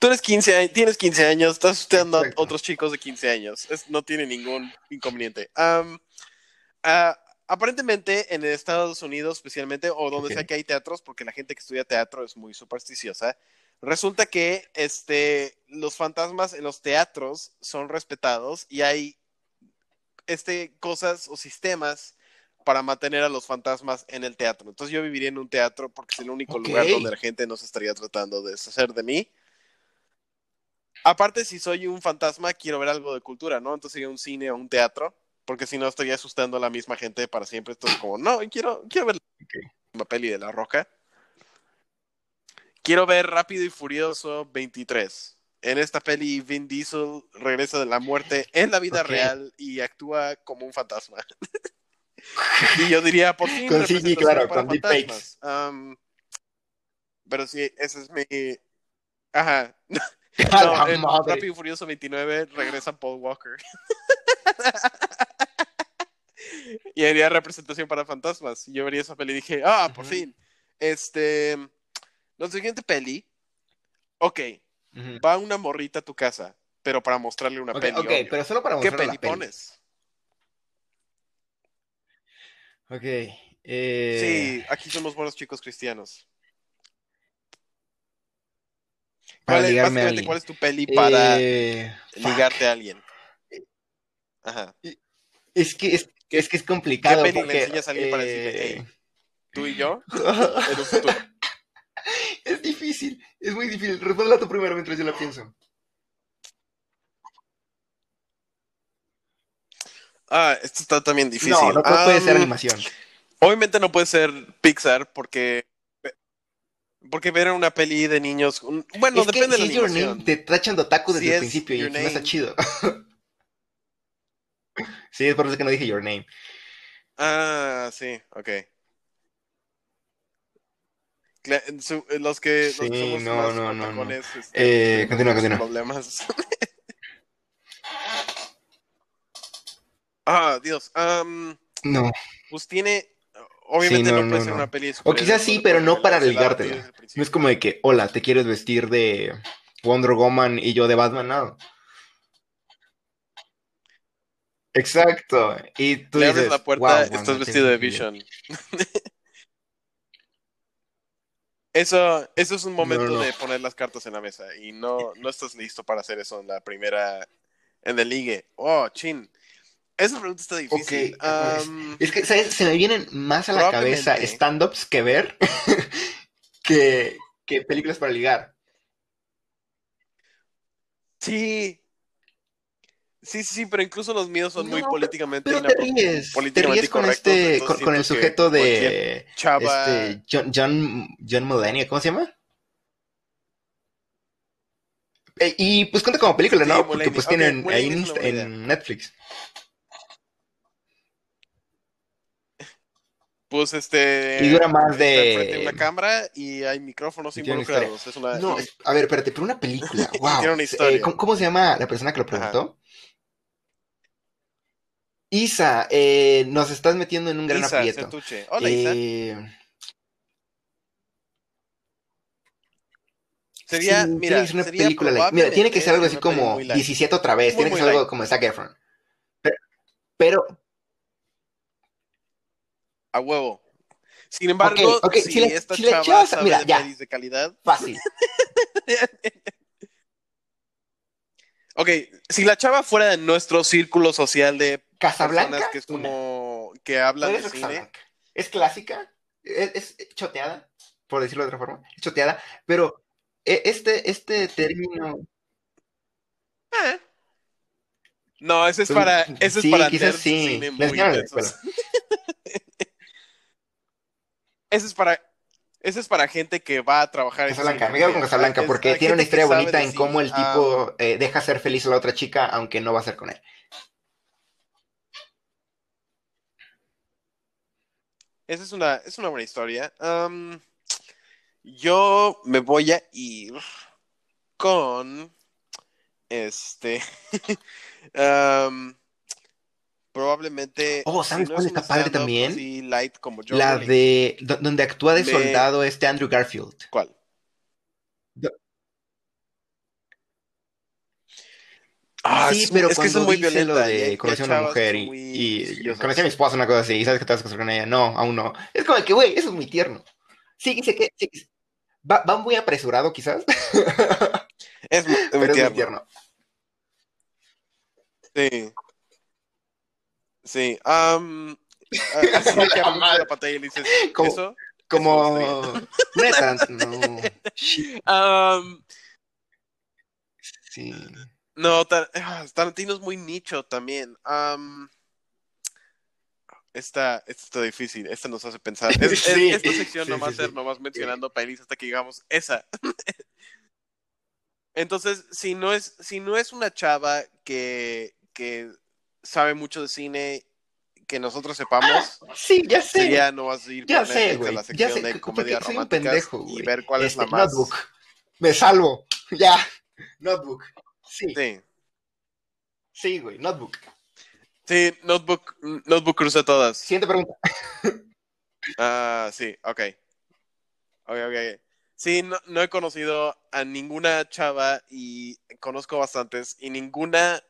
Tú eres 15 años, tienes 15 años, estás asustando a otros chicos de 15 años. Es- no tiene ningún inconveniente. Ah, aparentemente en Estados Unidos, especialmente, o donde sea que hay teatros, porque la gente que estudia teatro es muy supersticiosa, resulta que este, los fantasmas en los teatros son respetados y hay este, cosas o sistemas para mantener a los fantasmas en el teatro. Entonces yo viviría en un teatro porque es el único lugar donde la gente no se estaría tratando de deshacer de mí. Aparte, si soy un fantasma, quiero ver algo de cultura, ¿no? Entonces iría a un cine o un teatro, porque si no estaría asustando a la misma gente para siempre. Entonces como, no, quiero, quiero ver la peli de La Roca. Quiero ver Rápido y Furioso 23. En esta peli, Vin Diesel regresa de la muerte en la vida real y actúa como un fantasma. y yo diría, por fin, Con CG, claro, con deepfakes. Am, pero sí, ese es mi... Ajá. No, en. Rápido y Furioso 29 regresa Paul Walker. y haría representación para fantasmas. Y yo vería esa peli y dije, ah, por fin. Este, la siguiente peli, ok, Ujú. va una morrita a tu casa, pero para mostrarle una peli. ok, obvio. pero solo para ¿Qué mostrar peli peli. pones? Ok. eh, Sí, aquí somos buenos chicos cristianos. Para ¿Cuál es, a alguien. ¿cuál es tu peli para Eh, fuck. ligarte a alguien? Ajá. Es que es, ¿Qué- es que es complicado. peli le enseñas a alguien para decirle, eh, ¿Tú y yo? Eres tú. Es difícil, es muy difícil. Respóndela tú primero mientras yo la pienso. Ah, esto está también difícil. No, no, puede ser animación. Obviamente no puede ser Pixar porque porque ver una peli de niños, un- bueno, es que depende si de es la Your. Name, te tachan de otaku desde Si el es principio y no está chido. sí, es por eso que no dije Your Name. Ah, sí, ok. Su- los que, los que Sí, somos no, más no, no, este, Eh, continúa, continúa. problemas. ah, Dios. No. pues tiene. Obviamente Sí, no, no, puede ser una peli O quizás sí, pero no para revelar a ti ligártela. desde el No es como de que, hola, ¿te quieres vestir de Wonder Woman y yo de Batman? No. Exacto. Y tú Le dices, abres la puerta, "Wow, estás vestido de Vision. Eso, eso es un momento No, no. de poner las cartas en la mesa y no, no estás listo para hacer eso en la primera, en el ligue. Oh, chin. Esa pregunta está difícil. Ok, Am, Es que, ¿sabes? Se me vienen más a la cabeza stand-ups que ver que, que películas para ligar. sí. Sí, sí, sí, pero incluso los míos son muy políticamente Pero te ríes. Te ríes con correctos, este, con, con el sujeto de chava. este John, John, John Mulaney, ¿cómo se llama? Eh, y pues cuenta como película, Sí, ¿no? Porque pues tienen ahí en, Netflix. Pues este. Y dura más de- enfrente de una cámara y hay micrófonos involucrados. Es una. No, es- a ver, espérate, pero una película, wow. Tiene una historia. ¿cómo, cómo se llama la persona que lo preguntó? Isa, eh, nos estás metiendo en un gran Isa, aprieto. Sertuche. Hola, Isa. Eh, Sería, sí, mira, tiene que ser una sería película light. Mira, tiene que ser algo así como una peli muy light. 17 otra vez, Muy, tiene que ser algo como Zac Efron. Pero, pero A huevo. Sin embargo, si, si le- esta si chava echabas- sabe mira, ya. de calidad. fácil. ok, si la chava fuera de nuestro círculo social de Casablanca, que es una. que hablan de cine, Casablanca. Es clásica, es, es choteada, por decirlo de otra forma, es choteada, pero eh, este, este término... eh. No, ese es para, ese sí, es para quizás sí. cine muy en. Ese es para, ese es para gente que va a trabajar en Casablanca, me quedo con Casablanca porque tiene una historia bonita en cómo el Ah, tipo eh, deja ser feliz a la otra chica aunque no va a ser con él. Esa es una, es una buena historia. Yo me voy a ir con este. probablemente. Oh, ¿sabes si no cuál es está padre también? light como La de do- donde actúa de De- soldado este Andrew Garfield. ¿Cuál? Do- Ah, sí, pero es que cuando es muy dice y y de hay conocí a una mujer y, muy y conocí a mi esposa, una cosa así, y sabes que te vas a casar con ella. No, aún no. Es como que, güey, eso es muy tierno. Sí, sé que sí, va, va muy apresurado quizás, Es muy, muy pero es muy tierno. tierno. Sí. Sí. a- así que la pantalla y le dices, Como- ¿eso? Como... No. Am, Sí. No, Tar- ah, Tarantino es muy nicho también. Am, esta, esta está difícil, esta nos hace pensar. Es- es- Sí, esta sección sí, no va a ser sí. nomás mencionando pelis hasta que digamos esa. Entonces, si no es, si no es una chava que, que sabe mucho de cine que nosotros sepamos, Sí, ya sé. sería no vas a ir Ya por sé, a la ya sección sé, de románticas pendejo, y ver cuál es Este, la más. Notebook. Me salvo. Ya. Notebook. Sí, Sí, sí, güey, Notebook. Sí, Notebook, Notebook crucé todas. Siguiente pregunta. Ah, sí, ok. Ok, ok. Sí, no, no he conocido a ninguna chava y conozco bastantes y ninguna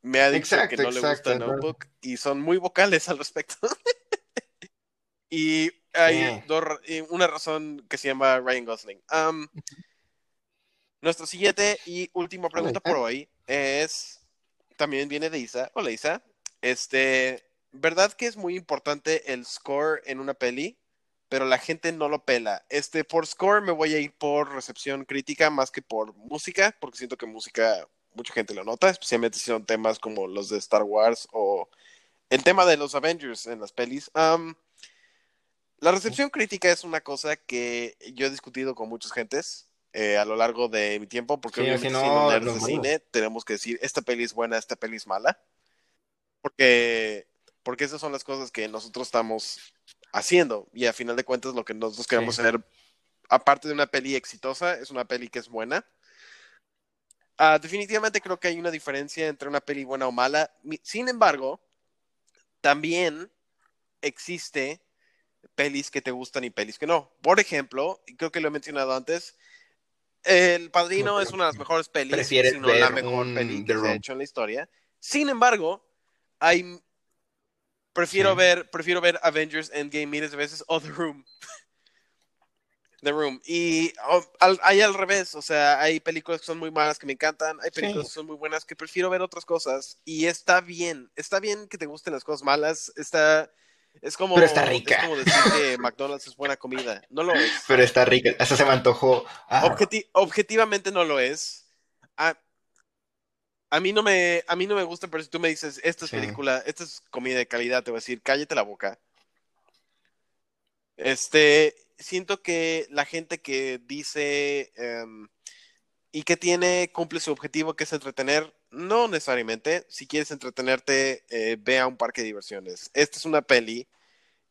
me ha dicho Exacto, que no le gusta. Notebook y son muy vocales al respecto. y hay dos una razón que se llama Ryan Gosling. Nuestra siguiente y última pregunta por hoy es también viene de Isa. Hola Isa. Este, ¿verdad que es muy importante el score en una peli? Pero la gente no lo pela. Este, por score me voy a ir por recepción crítica más que por música, porque siento que música mucha gente lo nota, especialmente si son temas como los de Star Wars o el tema de los Avengers en las pelis. La recepción crítica es una cosa que yo he discutido con muchas gentes eh, a lo largo de mi tiempo, porque Sí, obviamente si no, morimos. cine tenemos que decir esta peli es buena, esta peli es mala, porque, porque esas son las cosas que nosotros estamos haciendo y a final de cuentas lo que nosotros queremos Sí. aparte de una peli exitosa, es una peli que es buena. Ah, definitivamente creo que hay una diferencia entre una peli buena o mala. Sin embargo, también existe pelis que te gustan y pelis que no. Por ejemplo, creo que lo he mencionado antes, El Padrino No, es una de las mejores pelis, prefieres si no la mejor un peli The que se ha hecho en la historia. Sin embargo, hay prefiero Sí. ver prefiero ver Avengers Endgame miles de veces o The Room. The Room. Y oh, al- hay al revés, o sea, hay películas que son muy malas que me encantan, hay películas Sí. que son muy buenas que prefiero ver otras cosas. Y está bien, está bien que te gusten las cosas malas, está... Es como, Pero está rica. es como decir que McDonald's es buena comida. No lo es. Pero está rica. Hasta se me antojó. Ah, Objeti- objetivamente no lo es. A, a mí no me, a mí no me gusta, pero si tú me dices, esta es Sí. película, esta es comida de calidad, te voy a decir, cállate la boca. Este, siento que la gente que dice em, y que tiene, cumple su objetivo, que es entretener, no necesariamente. Si quieres entretenerte, eh, ve a un parque de diversiones. Esta es una peli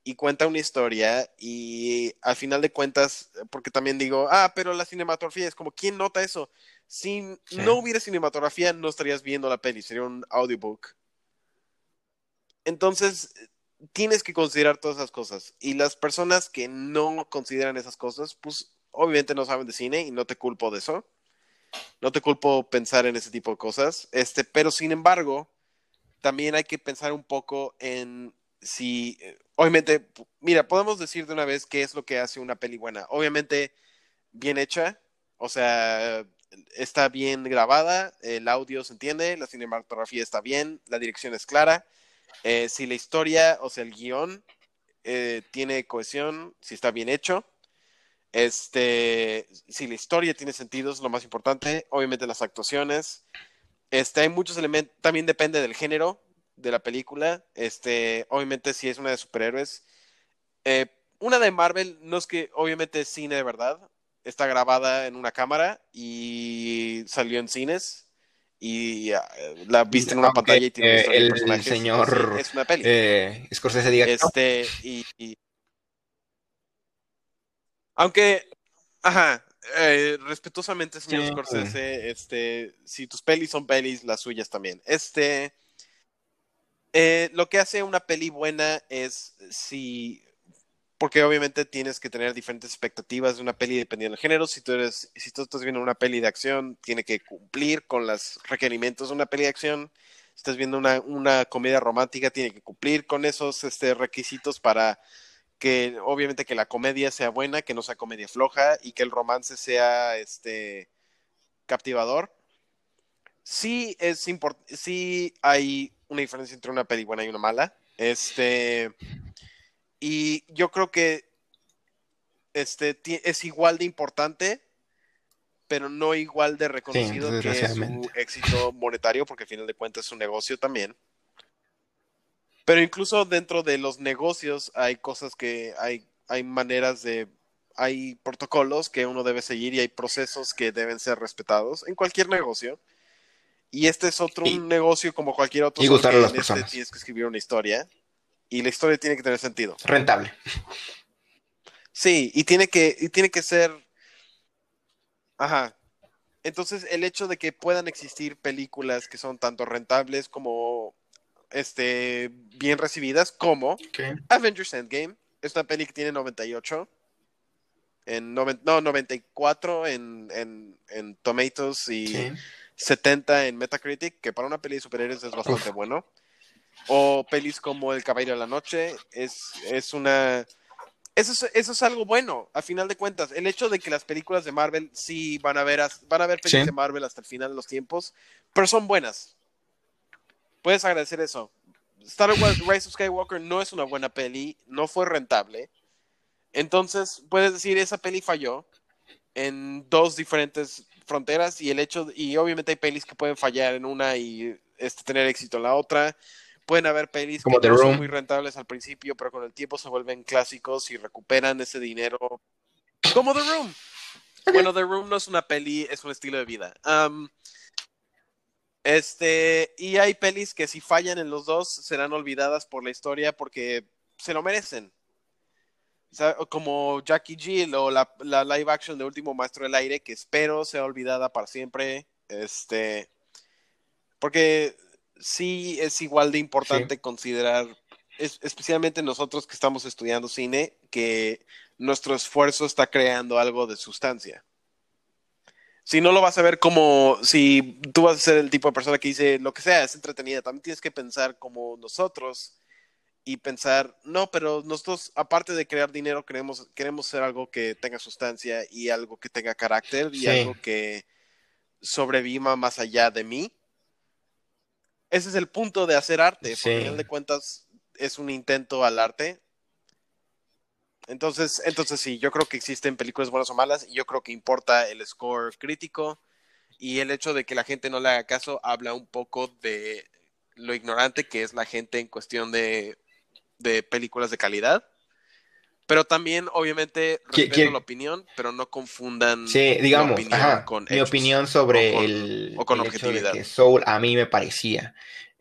y cuenta una historia y al final de cuentas, porque también digo, ah, pero la cinematografía es como, ¿quién nota eso? Si Sí. no hubiera cinematografía, no estarías viendo la peli, sería un audiobook. Entonces, tienes que considerar todas esas cosas. Y las personas que no consideran esas cosas, pues obviamente no saben de cine y no te culpo de eso. No te culpo pensar en ese tipo de cosas. Este, pero sin embargo, también hay que pensar un poco en si, eh, obviamente, mira, podemos decir de una vez qué es lo que hace una peli buena. Obviamente, bien hecha, o sea, está bien grabada, el audio se entiende, la cinematografía está bien, la dirección es clara. Eh, si la historia, o sea, el guion eh, tiene cohesión, si está bien hecho. Este, si la historia tiene sentido, es lo más importante. Obviamente las actuaciones. Este, hay muchos elementos, también depende del género de la película. Este, obviamente si es una de superhéroes. Eh, una de Marvel, no es que obviamente es cine de verdad. Está grabada en una cámara y salió en cines. Y ah, la viste en una Aunque, pantalla y tiene eh, el personajes. señor, es una peli. eh, Scorsese diga que no. Este, y, y- Aunque, ajá, eh, respetuosamente, señor Sí. Scorsese, este, si tus pelis son pelis, las suyas también. Este, eh, lo que hace una peli buena es si, porque obviamente tienes que tener diferentes expectativas de una peli dependiendo del género. Si tú eres, si tú estás viendo una peli de acción, tiene que cumplir con los requerimientos de una peli de acción. Si estás viendo una, una comedia romántica, tiene que cumplir con esos este, requisitos para que obviamente que la comedia sea buena, que no sea comedia floja y que el romance sea este captivador. Sí es sí hay una diferencia entre una peli buena y una mala. Este y yo creo que este es igual de importante, pero no igual de reconocido que su éxito monetario, porque al final de cuentas es un negocio también. Pero incluso dentro de los negocios hay cosas que hay, hay maneras de, hay protocolos que uno debe seguir y hay procesos que deben ser respetados en cualquier negocio. Y este es otro Y- un negocio como cualquier otro. y que a las este personas. tienes que escribir una historia y la historia tiene que tener sentido. Rentable. Sí, y tiene que, y tiene que ser. Ajá. Entonces, el hecho de que puedan existir películas que son tanto rentables como este, bien recibidas, como Avengers Endgame. Es una peli que tiene 98. En no, 94 en, en, en Tomatoes y 70 en Metacritic, que para una peli de superhéroes es bastante bueno. O pelis como El Caballero de la Noche, es, es una... Eso es, eso es, algo bueno, a final de cuentas. El hecho de que las películas de Marvel sí van a ver, van a ver películas de Marvel hasta el final de los tiempos, pero son buenas. Puedes agradecer eso. Star Wars Rise of Skywalker no es una buena peli, no fue rentable. Entonces, puedes decir, esa peli falló en dos diferentes fronteras y el hecho, y obviamente hay pelis que pueden fallar en una y este, tener éxito en la otra. Pueden haber pelis que no son muy rentables al principio, pero con el tiempo se vuelven clásicos y recuperan ese dinero. Como The Room. Bueno, The Room no es una peli, es un estilo de vida. Este, y hay pelis que si fallan en los dos serán olvidadas por la historia porque se lo merecen como Jackie Jill o la, live action de Último Maestro del Aire, que espero sea olvidada para siempre. Este, porque sí es igual de importante considerar, especialmente nosotros que estamos estudiando cine, que nuestro esfuerzo está creando algo de sustancia. Si no lo vas a ver como si tú vas a ser el tipo de persona que dice lo que sea, es entretenida, también tienes que pensar como nosotros y pensar, no, pero nosotros, aparte de crear dinero, queremos, queremos ser algo que tenga sustancia y algo que tenga carácter y algo que sobreviva más allá de mí. Ese es el punto de hacer arte. Sí. Por final de cuentas, es un intento al arte. Entonces, entonces sí, yo creo que existen películas buenas o malas y yo creo que importa el score crítico y el hecho de que la gente no le haga caso habla un poco de lo ignorante que es la gente en cuestión de de películas de calidad. Pero también, obviamente, respeto la opinión, pero no confundan sí, digamos, con mi opinión sobre el, Hecho de que Soul a mí me parecía.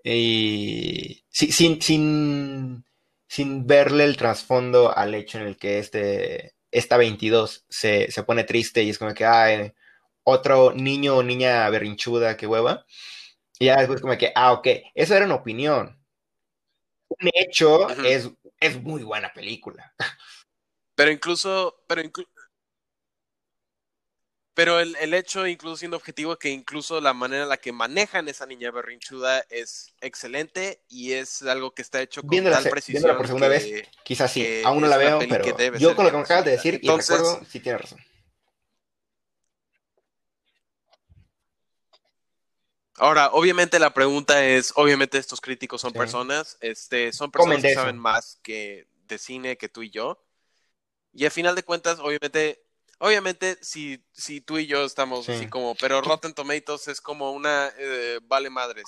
Y sin, sin, sin verle el trasfondo al hecho en el que este, esta 22 se, se pone triste y es como que, hay otro niño o niña berrinchuda que hueva. Y ya después como que, ah, ok, eso era una opinión un hecho es, es muy buena película. Pero incluso, pero pero el, el, hecho, incluso siendo objetivo, que incluso la manera en la que manejan esa niña berrinchuda es excelente y es algo que está hecho con tal precisión. por segunda vez, quizás sí, aún no la veo, pero yo con lo que me acabas de decir y recuerdo, sí tienes razón. Ahora, obviamente la pregunta es, obviamente estos críticos son personas, este, son personas que saben más que de cine que tú y yo. Y al final de cuentas, obviamente, obviamente si, si tú y yo estamos así como, pero Rotten Tomatoes es como una eh, vale madres.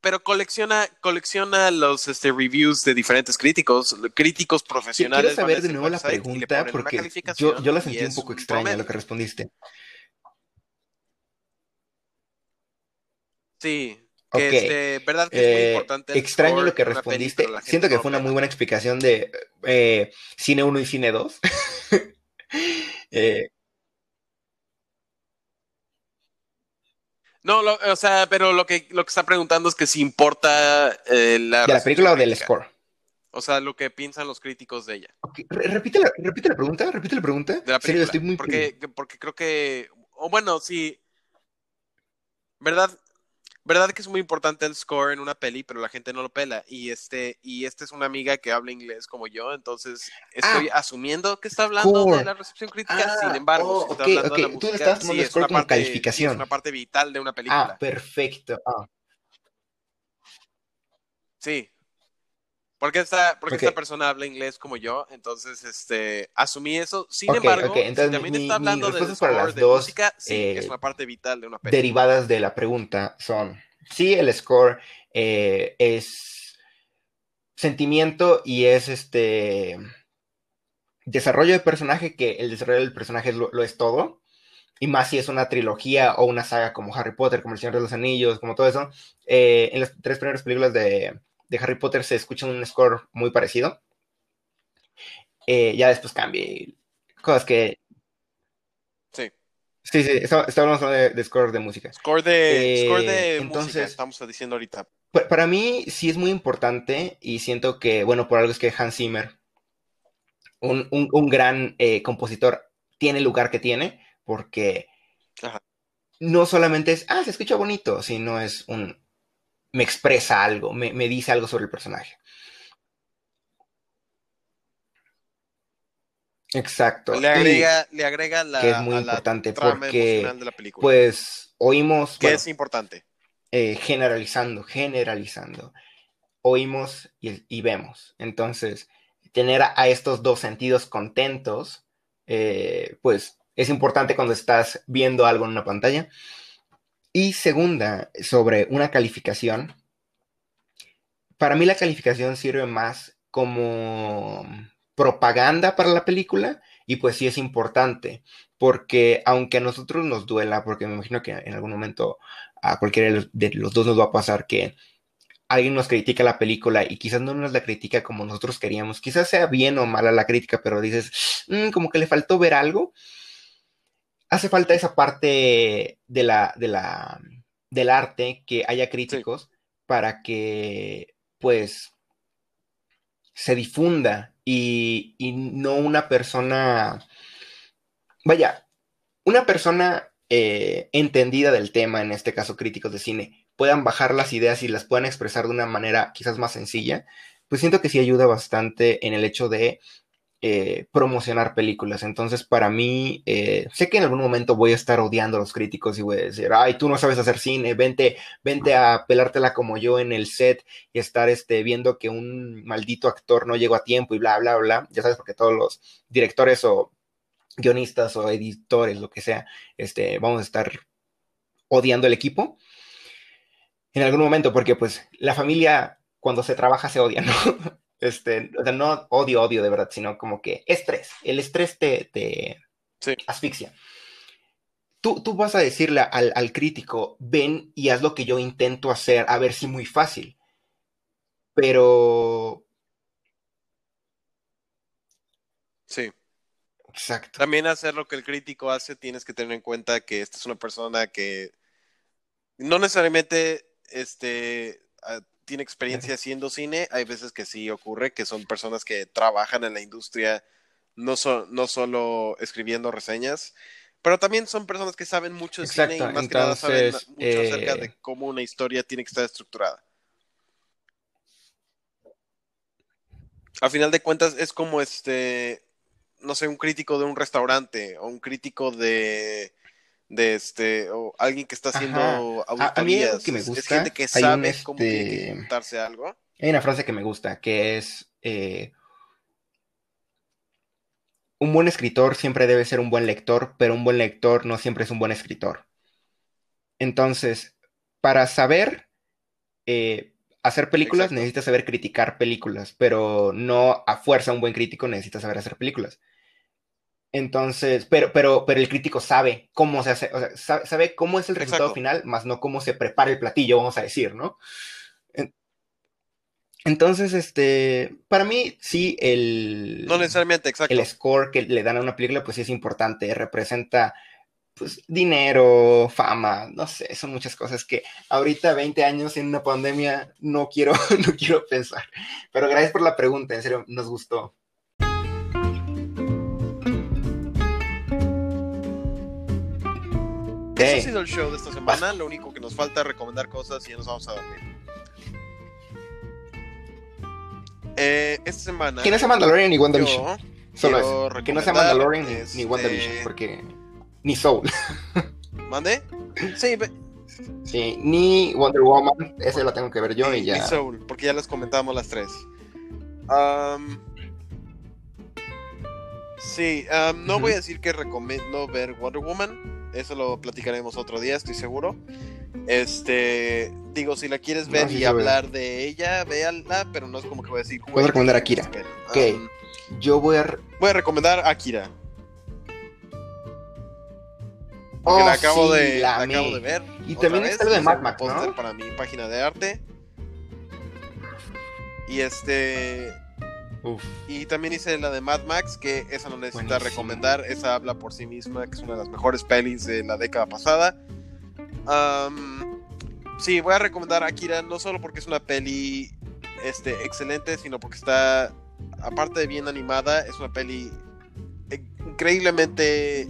Pero colecciona, colecciona los este, reviews de diferentes críticos, críticos profesionales. Quiero saber de nuevo la pregunta porque yo, yo la sentí un poco extraña lo que respondiste. Sí, que este, verdad que es muy eh, importante. Extraño lo que respondiste. Siento que fue una muy buena explicación de eh, cine 1 y cine 2. Eh, no, o sea, pero lo que, lo que está preguntando es que si importa la... ¿De la película o del score? O sea, lo que piensan los críticos de ella. Repite, la, repite la pregunta, repite la pregunta. De la película, estoy muy... Porque, porque creo que... O bueno, sí... ¿Verdad? Verdad que es muy importante el score en una peli, pero la gente no lo pela. Y este, y esta es una amiga que habla inglés como yo, entonces estoy ah. asumiendo que está hablando de la recepción crítica, sin ah, embargo, oh, está hablando de la música, Tú estás tomando score como parte, calificación. es una parte vital de una película. Ah, perfecto. Ah. Sí. Porque esta, porque esta persona habla inglés como yo, entonces este asumí eso. Sin embargo, también está hablando de, para las dos, música, sí, es eh, una parte vital de una película. Derivadas de la pregunta son, sí, el score eh, es sentimiento y es este desarrollo de personaje, que el desarrollo del personaje lo, es todo. Y más si es una trilogía o una saga como Harry Potter, como El Señor de los Anillos, como todo eso. Eh, en las tres primeras películas de de Harry Potter se escucha un score muy parecido. Eh, ya después cambia. Cosas que. Sí. Sí, sí, estábamos hablando de, de score de música. Score de, Eh, score de entonces- música, estamos diciendo ahorita. Pa- Para mí sí es muy importante y siento que, bueno, por algo es que Hans Zimmer, un, un- un gran eh, compositor, tiene el lugar que tiene, porque Ajá. no solamente es, ah, se escucha bonito, sino es un, me expresa algo, me, me dice algo sobre el personaje. Exacto. Le Y, agrega, le agrega la, que es muy la importante trama porque, emocional de la película. pues, oímos, que bueno, es importante. eh, generalizando, generalizando. Oímos y, y vemos. Entonces, tener a, a estos dos sentidos contentos, eh, pues es importante cuando estás viendo algo en una pantalla. Y segunda, sobre una calificación. Para mí la calificación sirve más como propaganda para la película y pues sí es importante porque aunque a nosotros nos duela, porque me imagino que en algún momento a cualquiera de los, dos nos va a pasar que alguien nos critica la película y quizás no nos la critica como nosotros queríamos, quizás sea bien o mala la crítica, pero dices, "Mm, como que le faltó ver algo. Hace falta esa parte de la, de la, del arte, que haya críticos para que pues se difunda y, y no una persona, vaya, una persona eh, entendida del tema, en este caso críticos de cine, puedan bajar las ideas y las puedan expresar de una manera quizás más sencilla, pues siento que sí ayuda bastante en el hecho de eh, promocionar películas. Entonces, para mí, eh, sé que en algún momento voy a estar odiando a los críticos y voy a decir, ay, tú no sabes hacer cine, vente, vente a pelártela como yo en el set y estar este, viendo que un maldito actor no llegó a tiempo y bla, bla, bla. Ya sabes, porque todos los directores o guionistas o editores, lo que sea, este, vamos a estar odiando el equipo en algún momento, porque pues la familia cuando se trabaja se odia, ¿no? Este, o sea, no odio, odio de verdad, sino como que estrés. El estrés te, te Sí. asfixia. Tú, tú vas a decirle al, al crítico, ven y haz lo que yo intento hacer, a ver si muy fácil. Pero, Sí. exacto. También hacer lo que el crítico hace, tienes que tener en cuenta que esta es una persona que no necesariamente este, tiene experiencia haciendo cine. Hay veces que sí ocurre, que son personas que trabajan en la industria, no, so- no solo escribiendo reseñas, pero también son personas que saben mucho de cine y más que nada saben mucho acerca eh, de cómo una historia tiene que estar estructurada. Al final de cuentas es como este, no sé, un crítico de un restaurante o un crítico de, de este, o alguien que está haciendo Ajá. A- a mí auditorías. que me Es- es, gusta, gente que sabe cómo que este, algo. Hay una frase que me gusta, que es, eh, un buen escritor siempre debe ser un buen lector, pero un buen lector no siempre es un buen escritor. Entonces, para saber eh, hacer películas, Exacto. necesitas saber criticar películas, pero no a fuerza un buen crítico necesita saber hacer películas. Entonces, pero, pero, pero el crítico sabe cómo se hace, o sea, sa- sabe cómo es el resultado Exacto. final, más no cómo se prepara el platillo, vamos a decir, ¿no? En- Entonces, este, para mí, sí, el, No necesariamente, exacto. el score que le dan a una película, pues sí es importante, representa pues dinero, fama, no sé, son muchas cosas que ahorita 20 años en una pandemia no quiero, no quiero pensar. Pero gracias por la pregunta, en serio, nos gustó. Ese ha sido el show de esta semana. Lo único que nos falta es recomendar cosas y ya nos vamos a dormir. Eh, esta semana. Que no sea Mandalorian ni WandaVision. Solo eso. Que no sea Mandalorian ni, este, ni WandaVision, porque. Ni Soul. ¿Mande? Sí, ve- Sí, ni Wonder Woman. Ese lo tengo que ver yo y y ya. Soul, porque ya las comentamos las tres. Sí, no voy a decir que recomiendo ver Wonder Woman. Eso lo platicaremos otro día, estoy seguro. Este, digo, si la quieres No, ver sí y hablar de ella, véanla, pero no es como que voy a decir. Puedo "Güey, recomendar que Akira". esperen". Ok. Am, Yo voy a. voy a recomendar Akira. Porque Oh, la acabo, sí, de, la la amé. acabo de ver. Y también vez, está lo de Mad Max, para mi página de arte. Y este. Uf. Y también hice la de Mad Max, que esa no necesita Buenísimo. recomendar, esa habla por sí misma, que es una de las mejores pelis de la década pasada. Sí, voy a recomendar Akira no solo porque es una peli este, excelente, sino porque está, aparte de bien animada, es una peli increíblemente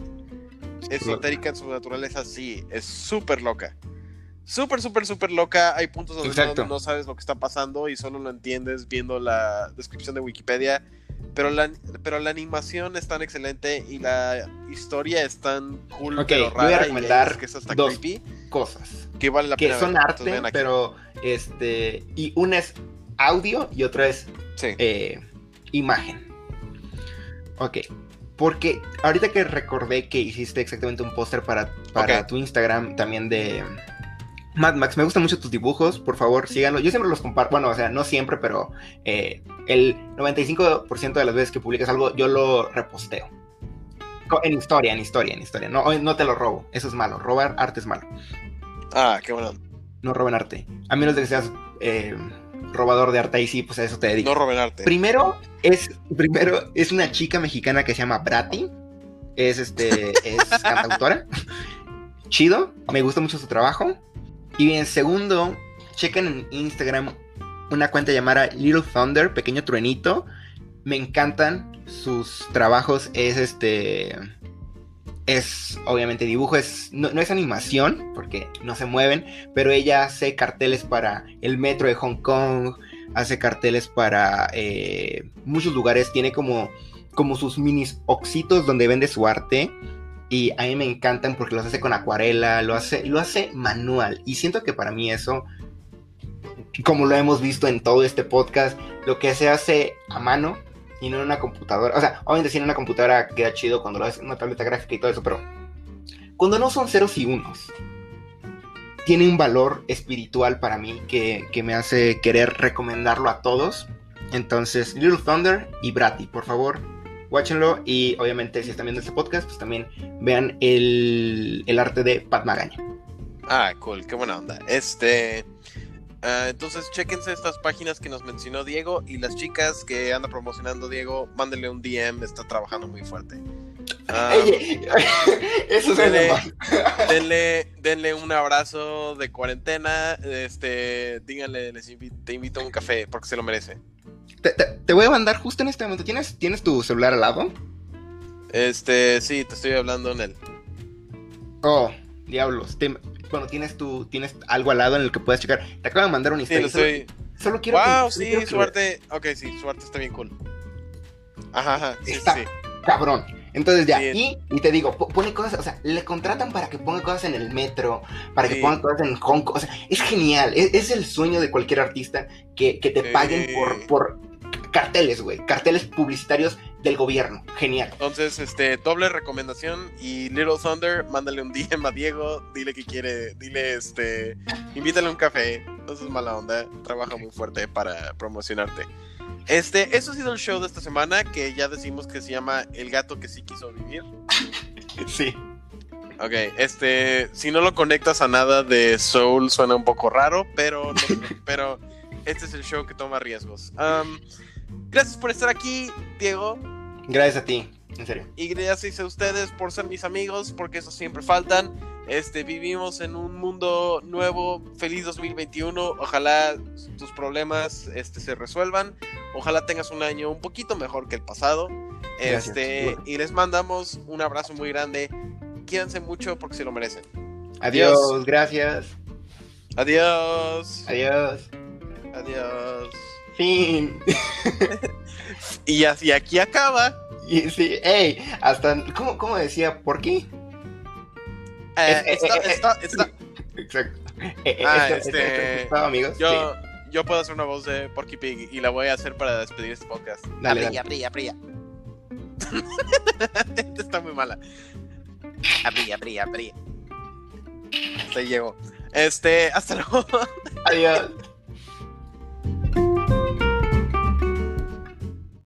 esotérica en su naturaleza, sí, es súper loca. Súper, súper, súper loca. Hay puntos donde no, no sabes lo que está pasando y solo lo entiendes viendo la descripción de Wikipedia. Pero la, pero la animación es tan excelente y la historia es tan cool, Ok, pero voy a rara recomendar es que es hasta dos. creepy, Cosas. que vale la Que pena son ver. arte, Entonces, pero este. Y una es audio y otra es Sí. eh, imagen. Ok. Porque ahorita que recordé que hiciste exactamente un póster para, para tu Instagram también de Mad Max, me gustan mucho tus dibujos, por favor, síganlo. Yo siempre los comparto, bueno, o sea, no siempre, pero eh, el 95% de las veces que publicas algo, yo lo reposteo. En historia, en historia, en historia. No, no te lo robo, eso es malo. Robar arte es malo. Ah, qué bueno. No roben arte. A menos de que seas eh, robador de arte, ahí sí, pues a eso te dedicas. No roben arte. Primero es, primero es una chica mexicana que se llama Brati. Es este, es cantautora. Chido, me gusta mucho su trabajo. Y en segundo, chequen en Instagram una cuenta llamada Little Thunder, pequeño truenito. Me encantan sus trabajos. Es este. Es obviamente dibujo, es, no, no es animación, porque no se mueven, pero ella hace carteles para el metro de Hong Kong, hace carteles para eh, muchos lugares, tiene como, como sus minis oxitos donde vende su arte y a mí me encantan porque los hace con acuarela, lo hace, lo hace manual. Y siento que para mí eso, como lo hemos visto en todo este podcast, lo que se hace a mano y no en una computadora, o sea, obviamente si en una computadora queda chido cuando lo haces en una tableta gráfica y todo eso, pero cuando no son ceros y unos, tiene un valor espiritual para mí que, que me hace querer recomendarlo a todos. Entonces, Little Thunder y Bratty, por favor, watchenlo. Y obviamente, si están viendo este podcast, pues también vean el, el arte de Pat Magaña. Ah, cool, qué buena onda. Este. ah, entonces, chéquense estas páginas que nos mencionó Diego y las chicas que anda promocionando Diego, mándenle un DM, está trabajando muy fuerte. Ey, eso más. denle, denle un abrazo de cuarentena, este, díganle, les invi- te invito a un café porque se lo merece. Te, te- te voy a mandar justo en este momento. ¿Tienes, ¿Tienes tu celular al lado? Este, sí, te estoy hablando en él. Oh, diablos. Te- bueno, tienes tu, tienes algo al lado en el que puedes checar. Te acabo de mandar una Sí, historia. lo Solo- estoy. Solo quiero que- Wow, solo sí, quiero que su lo- arte. Ok, sí, su arte está bien cool. Ajá, ajá, sí, sí, Está- sí. cabrón. Entonces ya, Sí. y, y te digo, po- pone cosas, o sea, le contratan para que ponga cosas en el metro, para que Sí. ponga cosas en Hong Kong, o sea, es genial, es, es el sueño de cualquier artista que, que te Sí. paguen por, por carteles, güey, carteles publicitarios del gobierno, genial. Entonces, este, doble recomendación y Little Thunder, mándale un DM a Diego, dile que quiere, dile, este, invítale un café, no es mala onda, trabaja muy fuerte para promocionarte. Este, eso ha sido el show de esta semana, que ya decimos que se llama El gato que sí quiso vivir. Sí. Ok, este, si no lo conectas a nada de Soul suena un poco raro, pero, no- pero este es el show que toma riesgos. Gracias por estar aquí, Diego. Gracias a ti, en serio. Y gracias a ustedes por ser mis amigos, porque eso siempre faltan. Este, vivimos en un mundo nuevo, feliz 2021. Ojalá tus problemas este, se resuelvan. Ojalá tengas un año un poquito mejor que el pasado. Gracias. Este, y les mandamos un abrazo muy grande. Quédense mucho porque se lo merecen. Adiós, Adiós. gracias. Adiós. Adiós. Adiós. Fin. Y así aquí acaba. Y sí, hey, hasta, ¿cómo, cómo decía? ¿Por qué? Eh, Es- eh, está- eh, eh, está- está- Exacto. Eh, Ah, esto- este, esto- esto, amigos. Yo, yo puedo hacer una voz de Porky Pig y la voy a hacer para despedir este podcast. Sí, dale, brilla, brilla. Esta está muy mala. Brilla, brilla. Hasta ahí llegó. Este, hasta luego. Adiós.